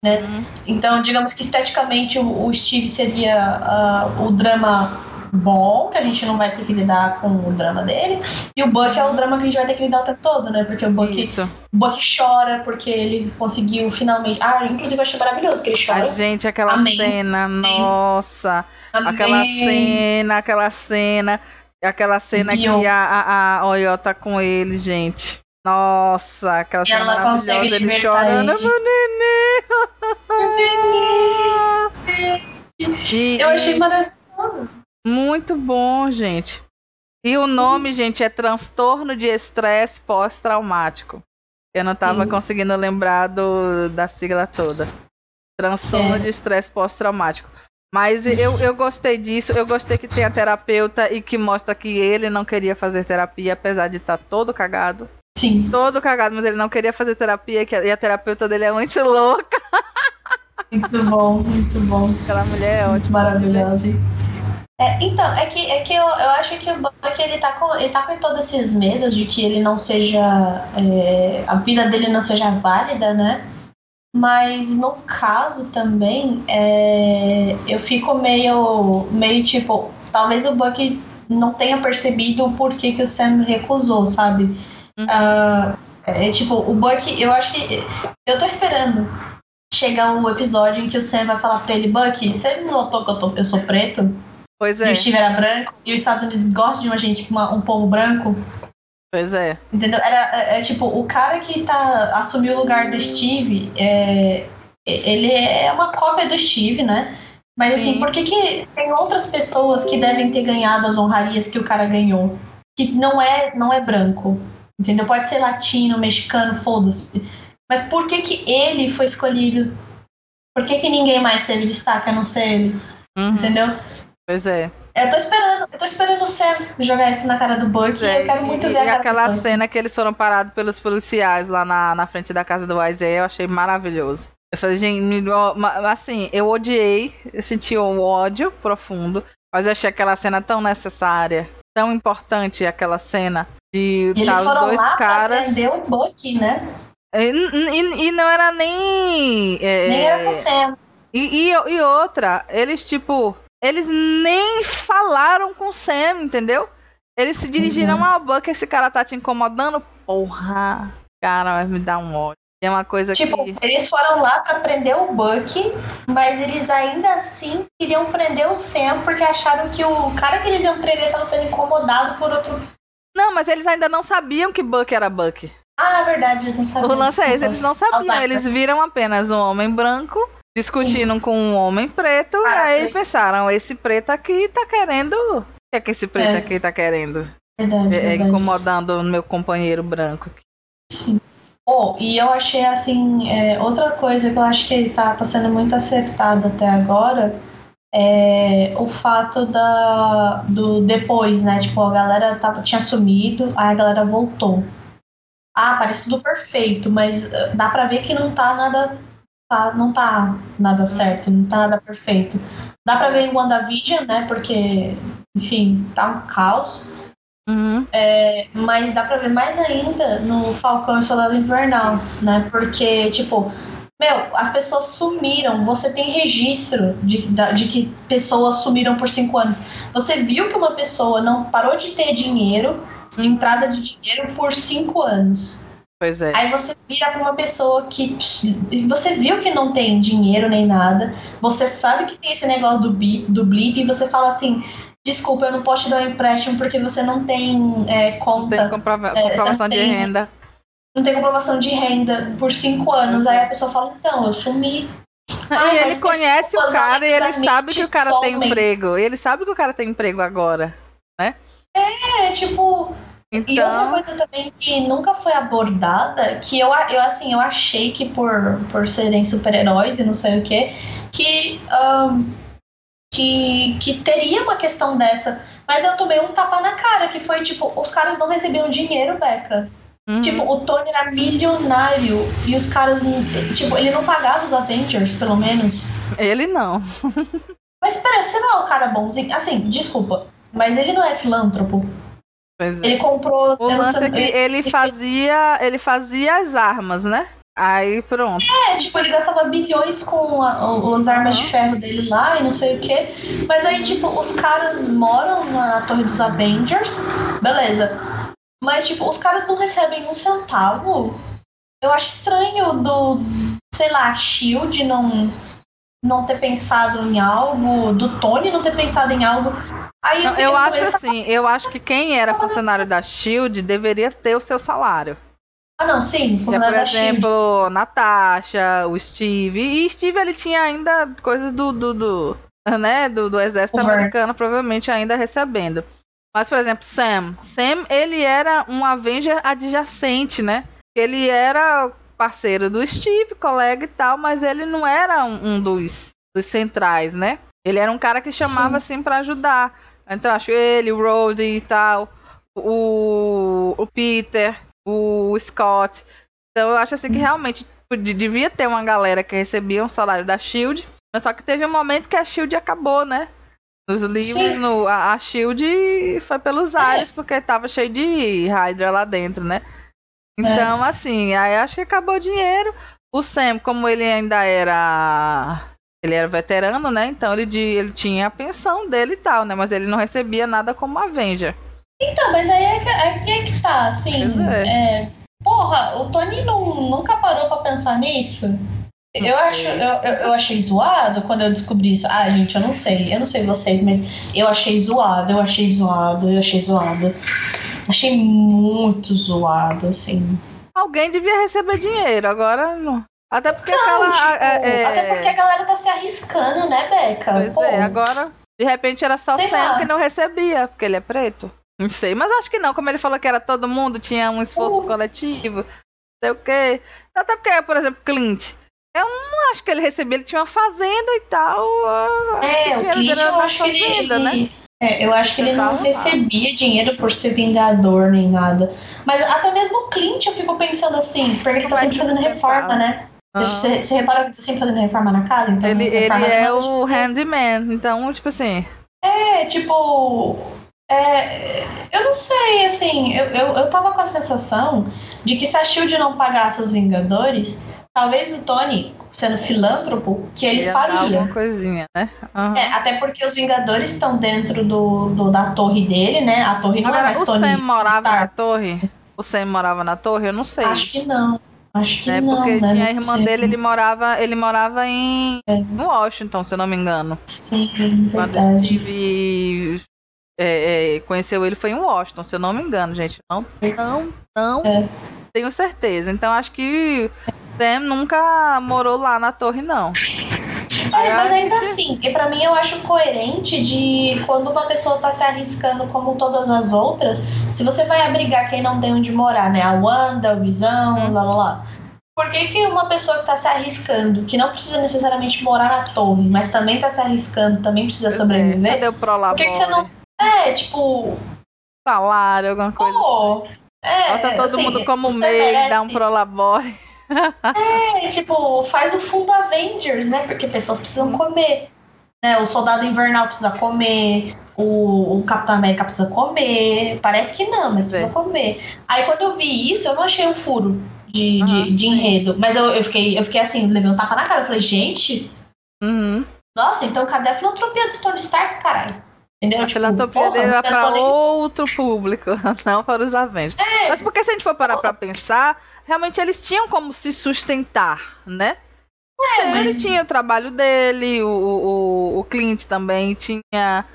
Uhum. Então, digamos que esteticamente o, o Steve seria ah, o drama bom, que a gente não vai ter que lidar com o drama dele, e o Buck é o drama que a gente vai ter que lidar o tempo todo, né? Porque o Buck, Isso. o Buck chora porque ele conseguiu finalmente. Ah, inclusive eu achei maravilhoso que ele chora. A gente, aquela Amém. cena, nossa. Aquela Amém. cena, aquela cena. Aquela cena que a, a, a Oyo tá com ele, gente. Nossa, aquela E cena ela maravilhosa, consegue ele chorando, ele. meu neném. E- Eu achei maravilhoso. Muito bom, gente. E o nome, gente, é transtorno de estresse pós-traumático. Eu não tava Sim. conseguindo lembrar do, da sigla toda. Transtorno É. de estresse pós-traumático. Mas eu, eu gostei disso, eu gostei que tem a terapeuta e que mostra que ele não queria fazer terapia, apesar de estar todo cagado. Sim. Todo cagado, mas ele não queria fazer terapia que- e a terapeuta dele é muito louca. Muito bom, muito bom. Aquela mulher é ótima. maravilhosa. divertida. É, então, é que, é que eu, eu acho que o Buck ele tá, com, ele tá com todos esses medos de que ele não seja. é, a vida dele não seja válida, né? Mas no caso também, é, eu fico meio, meio tipo, talvez o Buck não tenha percebido o porquê que o Sam recusou, sabe? Uhum. Uh, é tipo, o Buck, eu acho que. Eu tô esperando chegar um episódio em que o Sam vai falar pra ele, Buck, você não notou que eu, tô, eu sou preto? Pois é. E o Steve era branco, e os Estados Unidos gostam de uma gente, uma, um povo branco. Pois é. Entendeu? Era, é, é, tipo, o cara que tá, assumiu o lugar do Steve, é, ele é uma cópia do Steve, né? Mas assim, Sim. por que, que tem outras pessoas que devem ter ganhado as honrarias que o cara ganhou? Que não é, não é branco. Entendeu? Pode ser latino, mexicano, foda-se. Mas por que que ele foi escolhido? Por que que ninguém mais teve destaque a não ser ele? Uhum. Entendeu? Pois é. Eu tô esperando, eu tô esperando o Sam jogar isso na cara do Buck é, e eu quero muito e, ver a cara aquela cena que eles foram parados pelos policiais lá na, na frente da casa do Isaiah, eu achei maravilhoso. Eu falei, gente, assim, eu odiei, eu senti um ódio profundo, mas eu achei aquela cena tão necessária, tão importante aquela cena de e tá os dois lá caras. Pra prender o Buck, né? E, e, e, não era nem. É, nem era com o Sam. E, e, outra, eles, tipo, eles nem falaram com o Sam, entendeu? Eles se dirigiram uhum. ao Buck, esse cara tá te incomodando. Porra, cara, vai me dar um ódio. É uma coisa tipo, que. eles foram lá para prender o Buck, mas eles ainda assim queriam prender o Sam porque acharam que o cara que eles iam prender estava sendo incomodado por outro. Não, mas eles ainda não sabiam que Buck era Buck. Ah, é verdade, eles não sabiam. O lance é esse, eles não sabiam. Eles viram apenas um homem branco discutindo com um homem preto, ah, aí pensaram, esse preto aqui tá querendo. O que é que esse preto é. aqui tá querendo? Verdade, é, verdade. incomodando o meu companheiro branco. Sim. Oh, e eu achei assim, é, outra coisa que eu acho que tá, tá sendo muito acertado até agora é o fato da, do depois, né? Tipo, a galera tava, tinha sumido, aí a galera voltou. Ah, parece tudo perfeito, mas uh, dá pra ver que não tá nada. Tá, não tá nada certo, não tá nada perfeito. Dá pra ver em WandaVision, né? Porque, enfim, tá um caos. Uhum. É, mas dá pra ver mais ainda no Falcão e Soldado Invernal, né? Porque, tipo, meu, as pessoas sumiram. Você tem registro de, de que pessoas sumiram por cinco anos. Você viu que uma pessoa não parou de ter dinheiro, entrada de dinheiro, por cinco anos. Pois é. Aí você vira pra uma pessoa que. Você viu que não tem dinheiro nem nada. Você sabe que tem esse negócio do, bip, do blip e você fala assim desculpa, eu não posso te dar um empréstimo porque você não tem é, conta. Não tem comprova é, comprovação de renda. Não tem comprovação de renda por cinco anos. Aí a pessoa fala, então, eu sumi. Ah, e ele conhece o cara e ele sabe que o cara somem. tem emprego. Ele sabe que o cara tem emprego agora, né? É, tipo. Então... E outra coisa também que nunca foi abordada, que eu, eu assim, eu achei que por, por serem super-heróis e não sei o que, que um, que, que teria uma questão dessa. Mas eu tomei um tapa na cara, que foi tipo, os caras não recebiam dinheiro, Beca. Uhum. Tipo, o Tony era milionário e os caras, tipo, ele não pagava os Avengers, pelo menos. Ele não. mas pera, você não é um cara bonzinho? Assim, desculpa, mas ele não é filântropo. Pois é. Ele comprou. O lance é que ele fazia. Ele fazia as armas, né? Aí pronto. É, tipo, ele gastava bilhões com a, as armas de ferro dele lá e não sei o que. Mas aí, tipo, os caras moram na Torre dos Avengers, beleza. Mas, tipo, os caras não recebem um centavo. Eu acho estranho do, sei lá, Shield não, não ter pensado em algo, do Tony não ter pensado em algo. Aí não, eu acho assim, eu acho que quem era funcionário da Shield deveria ter o seu salário. Ah, não, sim, funcionário é, Por exemplo, Natasha, o Steve. E Steve ele tinha ainda coisas do, do, do né, do, do exército Over. americano, provavelmente ainda recebendo. Mas, por exemplo, Sam. Sam, ele era um Avenger adjacente, né? Ele era parceiro do Steve, colega e tal, mas ele não era um, um dos, dos centrais, né? Ele era um cara que chamava Sim. assim para ajudar. Então, acho ele, o Rhodey e tal, o, o Peter o Scott. Então eu acho assim que realmente devia ter uma galera que recebia um salário da Shield, mas só que teve um momento que a Shield acabou, né? Nos livros, no, a, a Shield foi pelos é. ares, é. porque tava cheio de Hydra lá dentro, né? Então, é. assim, aí acho que acabou o dinheiro. O Sam, como ele ainda era. Ele era veterano, né? Então ele, ele tinha a pensão dele e tal, né? Mas ele não recebia nada como Avenger. Então, mas aí é que, é, é que tá, assim. É. É, porra, o Tony não, nunca parou pra pensar nisso? Eu, acho, eu, eu, achei zoado quando eu descobri isso. Ah, gente, eu não sei. Eu não sei vocês, mas eu achei zoado, eu achei zoado, eu achei zoado. Achei muito zoado, assim. Alguém devia receber dinheiro, agora não. Até porque não, aquela. Tipo, é, é... Até porque a galera tá se arriscando, né, Beca? Pois Pô. é, agora. De repente era só o Sam que não recebia, porque ele é preto. Não sei, mas acho que não. Como ele falou que era todo mundo, tinha um esforço Ups. coletivo, não sei o quê. Até porque, por exemplo, Clint. Eu não acho que ele recebia, ele tinha uma fazenda e tal. É, o Clint eu acho que ele. Né? É, eu acho que ele não recebia dinheiro por ser vingador nem nada. Mas até mesmo o Clint eu fico pensando assim, porque ele tá sempre fazendo reforma, né? Você, você repara que ele tá sempre fazendo reforma na casa? Então ele, ele é o handyman, então, tipo assim. É, tipo. É, eu não sei, assim, eu, eu, eu tava com a sensação de que se a Shield não pagasse os Vingadores, talvez o Tony, sendo filântropo, que ele Ia faria. Alguma coisinha, né? Uhum. É, até porque os Vingadores estão dentro do, do, da torre dele, né? A torre não é Agora, é mais o Tony. Sam morava Stark. na torre? O Sam morava na torre? Eu não sei. Acho que não. Acho que é, não, porque né? tinha a irmã dele, ele morava, ele morava em É. no Washington, se eu não me engano. Sim, Quando verdade. Steve é, é, conheceu ele foi em Washington, se eu não me engano, gente. Não, não, não É. tenho certeza. Então acho que Sam nunca morou lá na torre, não. É, mas ainda assim, e pra mim eu acho coerente de quando uma pessoa tá se arriscando como todas as outras, se você vai abrigar quem não tem onde morar, né? A Wanda, o Visão, Uhum. lá lá lá. Por que, que uma pessoa que tá se arriscando, que não precisa necessariamente morar na torre, mas também tá se arriscando, também precisa sobreviver? Cadê o? Por que, que você não. É, tipo, Salário, alguma coisa. pô. É, Bota todo assim, mundo como mês, merece- dá um prolabore. É, tipo, faz o fundo Avengers, né? Porque pessoas precisam Uhum. comer. Né? O Soldado Invernal precisa comer. O, o Capitão América precisa comer. Parece que não, mas precisa Sim. comer. Aí quando eu vi isso, eu não achei um furo de, Aham, de, de sim. enredo. Mas eu, eu, fiquei, eu fiquei assim, levei um tapa na cara. Eu falei, gente, Uhum. nossa, então cadê a filantropia do Tony Stark, caralho? Entendeu? A filantropia porra, dele era nem- outro público, não para os Avengers. É, Mas porque se a gente for parar pra pensar, realmente eles tinham como se sustentar, né? é, Ele mas tinha o trabalho dele, o, o, o Clint também tinha,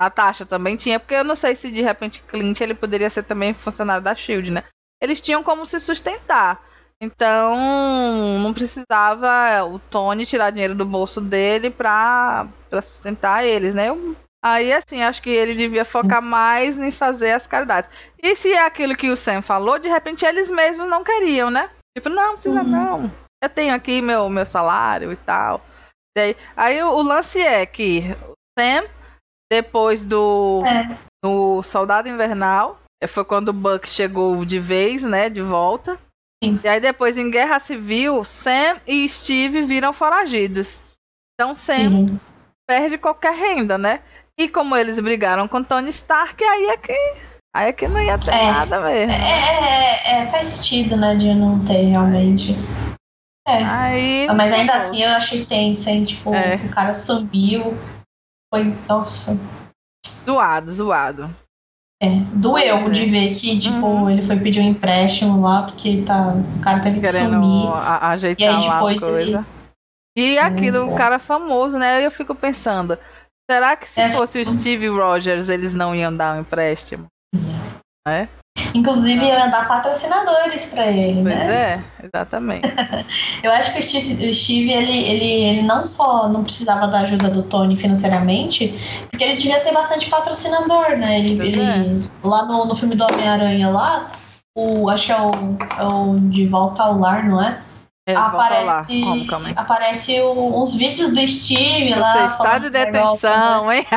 a Tasha também tinha, porque eu não sei se de repente Clint ele poderia ser também funcionário da Shield, né? Eles tinham como se sustentar. Então, não precisava o Tony tirar dinheiro do bolso dele pra sustentar eles, né? Eu- aí, assim, acho que ele devia focar mais em fazer as caridades. E se é aquilo que o Sam falou, de repente eles mesmos não queriam, né? Tipo, não, precisa Uhum. não. Eu tenho aqui meu, meu salário e tal. E aí, o, o lance é que o Sam, depois do, É. do Soldado Invernal, foi quando o Buck chegou de vez, né, de volta. Sim. E aí depois em Guerra Civil, Sam e Steve viram foragidos. Então Sam Sim. perde qualquer renda, né? E como eles brigaram com Tony Stark, aí é que, aí é que não ia ter É. nada mesmo. É, é, é, faz sentido, né, de não ter realmente. É. Aí, Mas ainda assim eu achei tenso, hein? Tipo, É. o cara sumiu. Foi, nossa. zoado, zoado. É, doeu É. de ver que, tipo, Uhum. ele foi pedir um empréstimo lá, porque tá, o cara teve que Querendo sumir. a- ajeitar E aí lá a depois coisa. E aquilo, Hum, o cara famoso, né? Eu fico pensando, será que se É. fosse o Steve Rogers, eles não iam dar um empréstimo? É? Inclusive, eu ia dar patrocinadores pra ele, Pois né? é, exatamente. Eu acho que o Steve, o Steve ele, ele, ele não só não precisava da ajuda do Tony financeiramente, porque ele devia ter bastante patrocinador, né? Ele, ele- lá no, no filme do Homem-Aranha lá, o, acho que é o, é o De Volta ao Lar, não é? É, lá, aparece aparece uns vídeos do Steve lá. Você está falando de negócio, detenção, né? hein?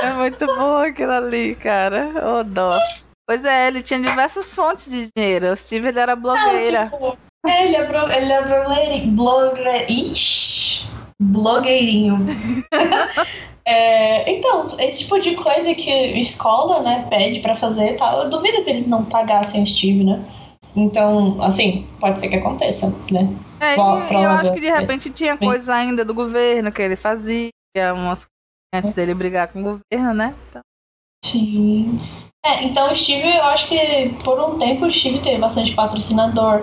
É muito bom aquilo ali, cara. Ô, dó. Pois é, ele tinha diversas fontes de dinheiro. O Steve ele era Não, blogueira. tipo, é, ele é, bro, ele é blogueira ixi, blogueirinho. é, então, esse tipo de coisa que escola, né, pede para fazer tal, eu duvido que eles não pagassem o Steve, né? Então, assim, pode ser que aconteça, né? É, e, eu acho que de repente tinha coisa ainda do governo que ele fazia, umas antes dele brigar com o governo, né? Então... Sim. É, então o Steve, eu acho que por um tempo o Steve teve bastante patrocinador.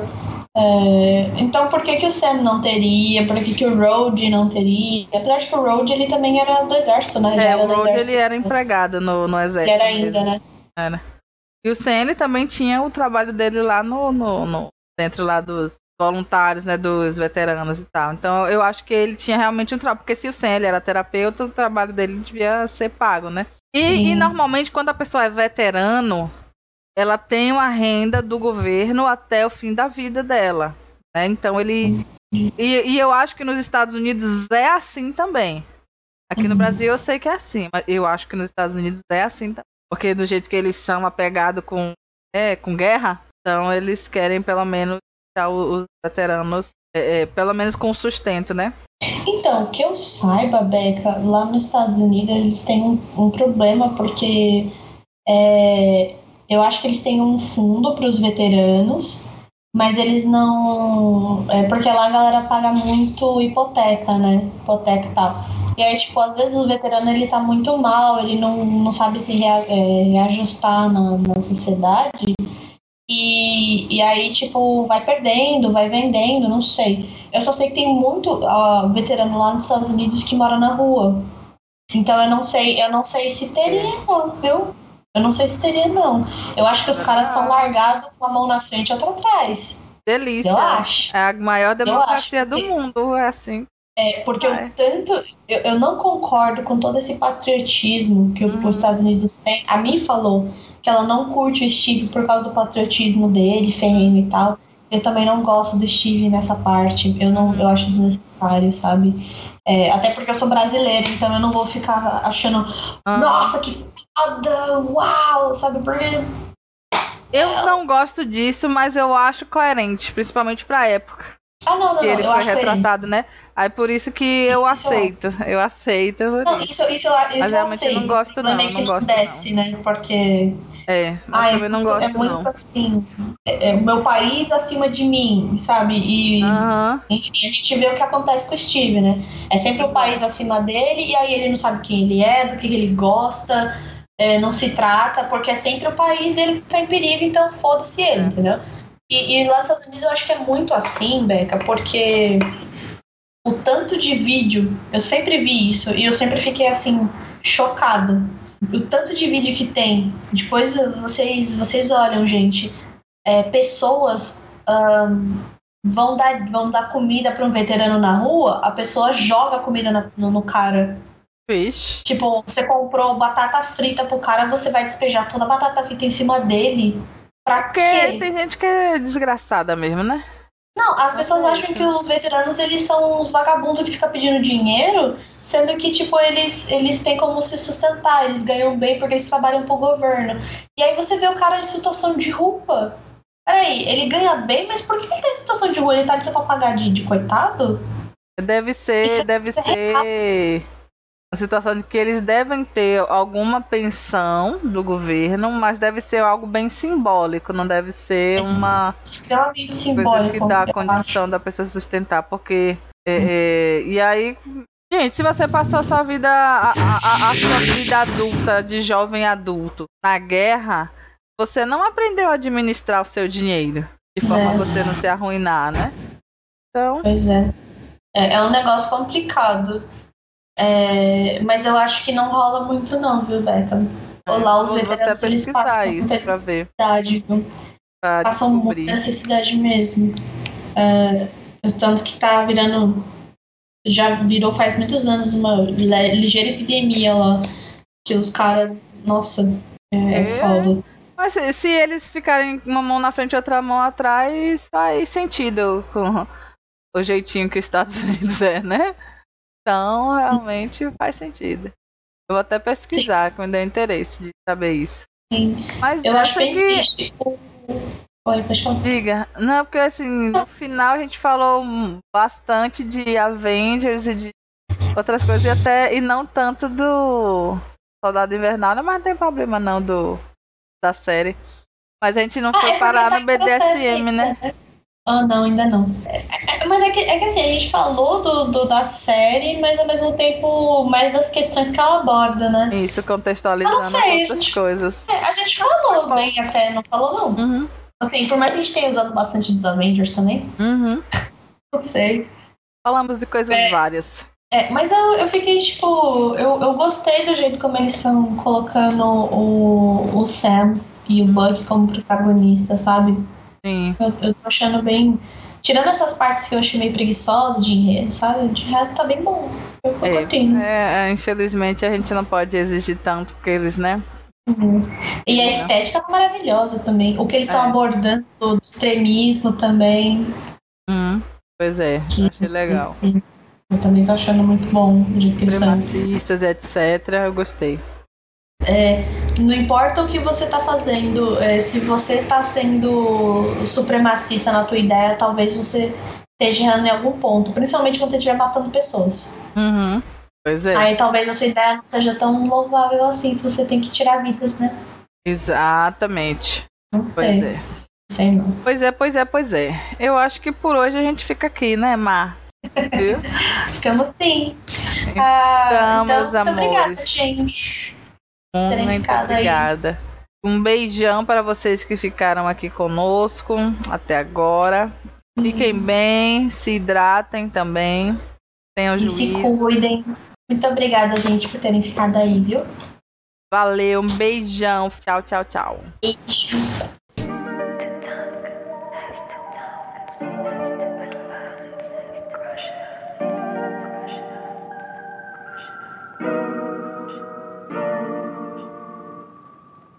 É, então por que, que o Sam não teria? Por que, que o Road não teria? Apesar de que o Road ele também era do exército, né? É, o Road ele era empregado no, no exército. Ele era ainda, né? Era. E o Sam ele também tinha o trabalho dele lá no, no, no dentro lá dos voluntários, né, dos veteranos e tal. Então eu acho que ele tinha realmente um trabalho, porque se o Sam ele era terapeuta, o trabalho dele devia ser pago, né? E, e, normalmente quando a pessoa é veterano, ela tem uma renda do governo até o fim da vida dela. Né? Então ele. E, e, eu acho que nos Estados Unidos é assim também. Aqui no uhum. Brasil eu sei que é assim, mas eu acho que nos Estados Unidos é assim também. Porque do jeito que eles são apegados com, é, com guerra, então eles querem pelo menos deixar os veteranos, é, é, pelo menos com sustento, né? Então, que eu saiba, Beca, lá nos Estados Unidos eles têm um, um problema porque é, eu acho que eles têm um fundo para os veteranos, mas eles não. É porque lá a galera paga muito hipoteca, né? Hipoteca e tal. E aí, tipo, às vezes o veterano ele tá muito mal, ele não, não sabe se rea, é, reajustar na, na sociedade. E, e aí, tipo, vai perdendo, vai vendendo, não sei. Eu só sei que tem muito uh, veterano lá nos Estados Unidos que mora na rua. Então eu não sei, eu não sei se teria, não, viu? Eu não sei se teria, não. Eu acho que os caras são largados com a mão na frente e outra atrás. Delícia. Eu acho. É a maior democracia do mundo, é assim. É, porque eu tanto. Eu, eu não concordo com todo esse patriotismo que uhum. os Estados Unidos têm. A mim falou que ela não curte o Steve por causa do patriotismo dele, ferrenho e tal. Eu também não gosto do Steve nessa parte. Eu não, eu acho desnecessário, sabe? É, até porque eu sou brasileira, então eu não vou ficar achando, ah. nossa, que foda, uau, sabe? Porque eu não gosto disso, mas eu acho coerente, principalmente pra época. Ah, não, não, que não, ele foi retratado, né? Aí por isso que eu isso, aceito. Isso eu aceito. Não, isso, isso, isso Mas eu aceito. Eu não gosto, não. É não gosto, desce, não. né? Porque. É, ai, também não gosto, É muito não. assim. É, é, o meu país acima de mim, sabe? E. Enfim, a gente vê o que acontece com o Steve, né? É sempre o país acima dele, e aí ele não sabe quem ele é, do que ele gosta. É, não se trata, porque é sempre o país dele que tá em perigo, então foda-se ele, é. entendeu? E, e lá nos Estados Unidos eu acho que é muito assim, Beca, porque o tanto de vídeo, eu sempre vi isso e eu sempre fiquei assim, chocado. O tanto de vídeo que tem. Depois vocês, vocês olham, gente, é, pessoas um, vão, dar, vão dar comida para um veterano na rua, a pessoa joga comida na, no, no cara. Vixe. Tipo, você comprou batata frita pro cara, você vai despejar toda a batata frita em cima dele. Pra Porque quê? tem gente que é desgraçada mesmo, né? Não, as pessoas acham que os veteranos eles são uns vagabundos que ficam pedindo dinheiro, sendo que, tipo, eles, eles têm como se sustentar, eles ganham bem porque eles trabalham pro governo. E aí você vê o cara em situação de rua. Peraí, ele ganha bem, mas por que ele tá em situação de rua? Ele tá ali só pra pagar de, de coitado? Deve ser, Isso deve ser a situação de que eles devem ter alguma pensão do governo, mas deve ser algo bem simbólico, não deve ser uma extremamente simbólico que dá a condição acho. da pessoa sustentar, porque é, é, e aí Gente, se você passou a sua vida, a, a, a, sua vida adulta, de jovem adulto, na guerra, você não aprendeu a administrar o seu dinheiro de forma é. a você não se arruinar, né? Então. Pois é. É, é um negócio complicado. É, mas eu acho que não rola muito não, viu, Beca? É, lá os veteranos eles passam muita necessidade, viu? Passam muita necessidade mesmo. É, tanto que tá virando. Já virou faz muitos anos uma ligeira epidemia lá. Que os caras. Nossa, é, é, é. foda. Mas se, se, eles ficarem uma mão na frente e outra mão atrás, faz sentido com o jeitinho que os Estados Unidos é, né? Então, realmente faz sentido. Eu vou até pesquisar, Sim. que me deu interesse de saber isso. Sim. Mas eu acho bem que... Oi, pessoal. Diga. Não, porque assim, no final a gente falou bastante de Avengers e de outras coisas e até e não tanto do Soldado Invernal, né? mas não tem problema não do da série. Mas a gente não Ah, foi é parar no BDSM, né? Ah, não, ainda não. É, é, mas é que, é que assim, a gente falou do, do- da série, mas ao mesmo tempo mais das questões que ela aborda, né? Isso, contextualizando sei, outras gente. coisas. É, a gente falou bem até, não falou não. Uhum, Assim, por mais que a gente tenha usado bastante dos Avengers também, uhum. não sei. Falamos de coisas É. várias. É, mas eu, eu fiquei, tipo, eu, eu gostei do jeito como eles estão colocando o, o Sam e o Buck como protagonista, sabe? Sim. Eu, eu tô achando bem. Tirando essas partes que eu achei meio preguiçosas de enredo, sabe? De resto tá bem bom. Eu tô É, curtindo. é, infelizmente a gente não pode exigir tanto porque eles, né? Uhum. E a estética tá maravilhosa também. O que eles estão É. abordando do extremismo também. Hum, pois é, que- achei legal. Sim. Eu também tô achando muito bom o jeito que eles estão. Etc. Eu gostei. Não importa o que você tá fazendo, é, se você tá sendo supremacista na tua ideia, talvez você esteja errando em algum ponto. Principalmente quando você estiver matando pessoas. Uhum. Pois é. Aí talvez a sua ideia não seja tão louvável assim, se você tem que tirar vidas, né? Exatamente. Não Pois sei. é. Não sei não. Pois é, pois é, pois é. Eu acho que por hoje a gente fica aqui, né, Mar? Viu? Ficamos sim. Ah, Ficamos, então, muito obrigada, gente. Muito ficado aí. obrigada. Um beijão para vocês que ficaram aqui conosco até agora. Fiquem bem, se hidratem também. Tenham E se juízo. cuidem. Muito obrigada, gente, por terem ficado aí, viu? Valeu, um beijão. Tchau, tchau, tchau. Beijo.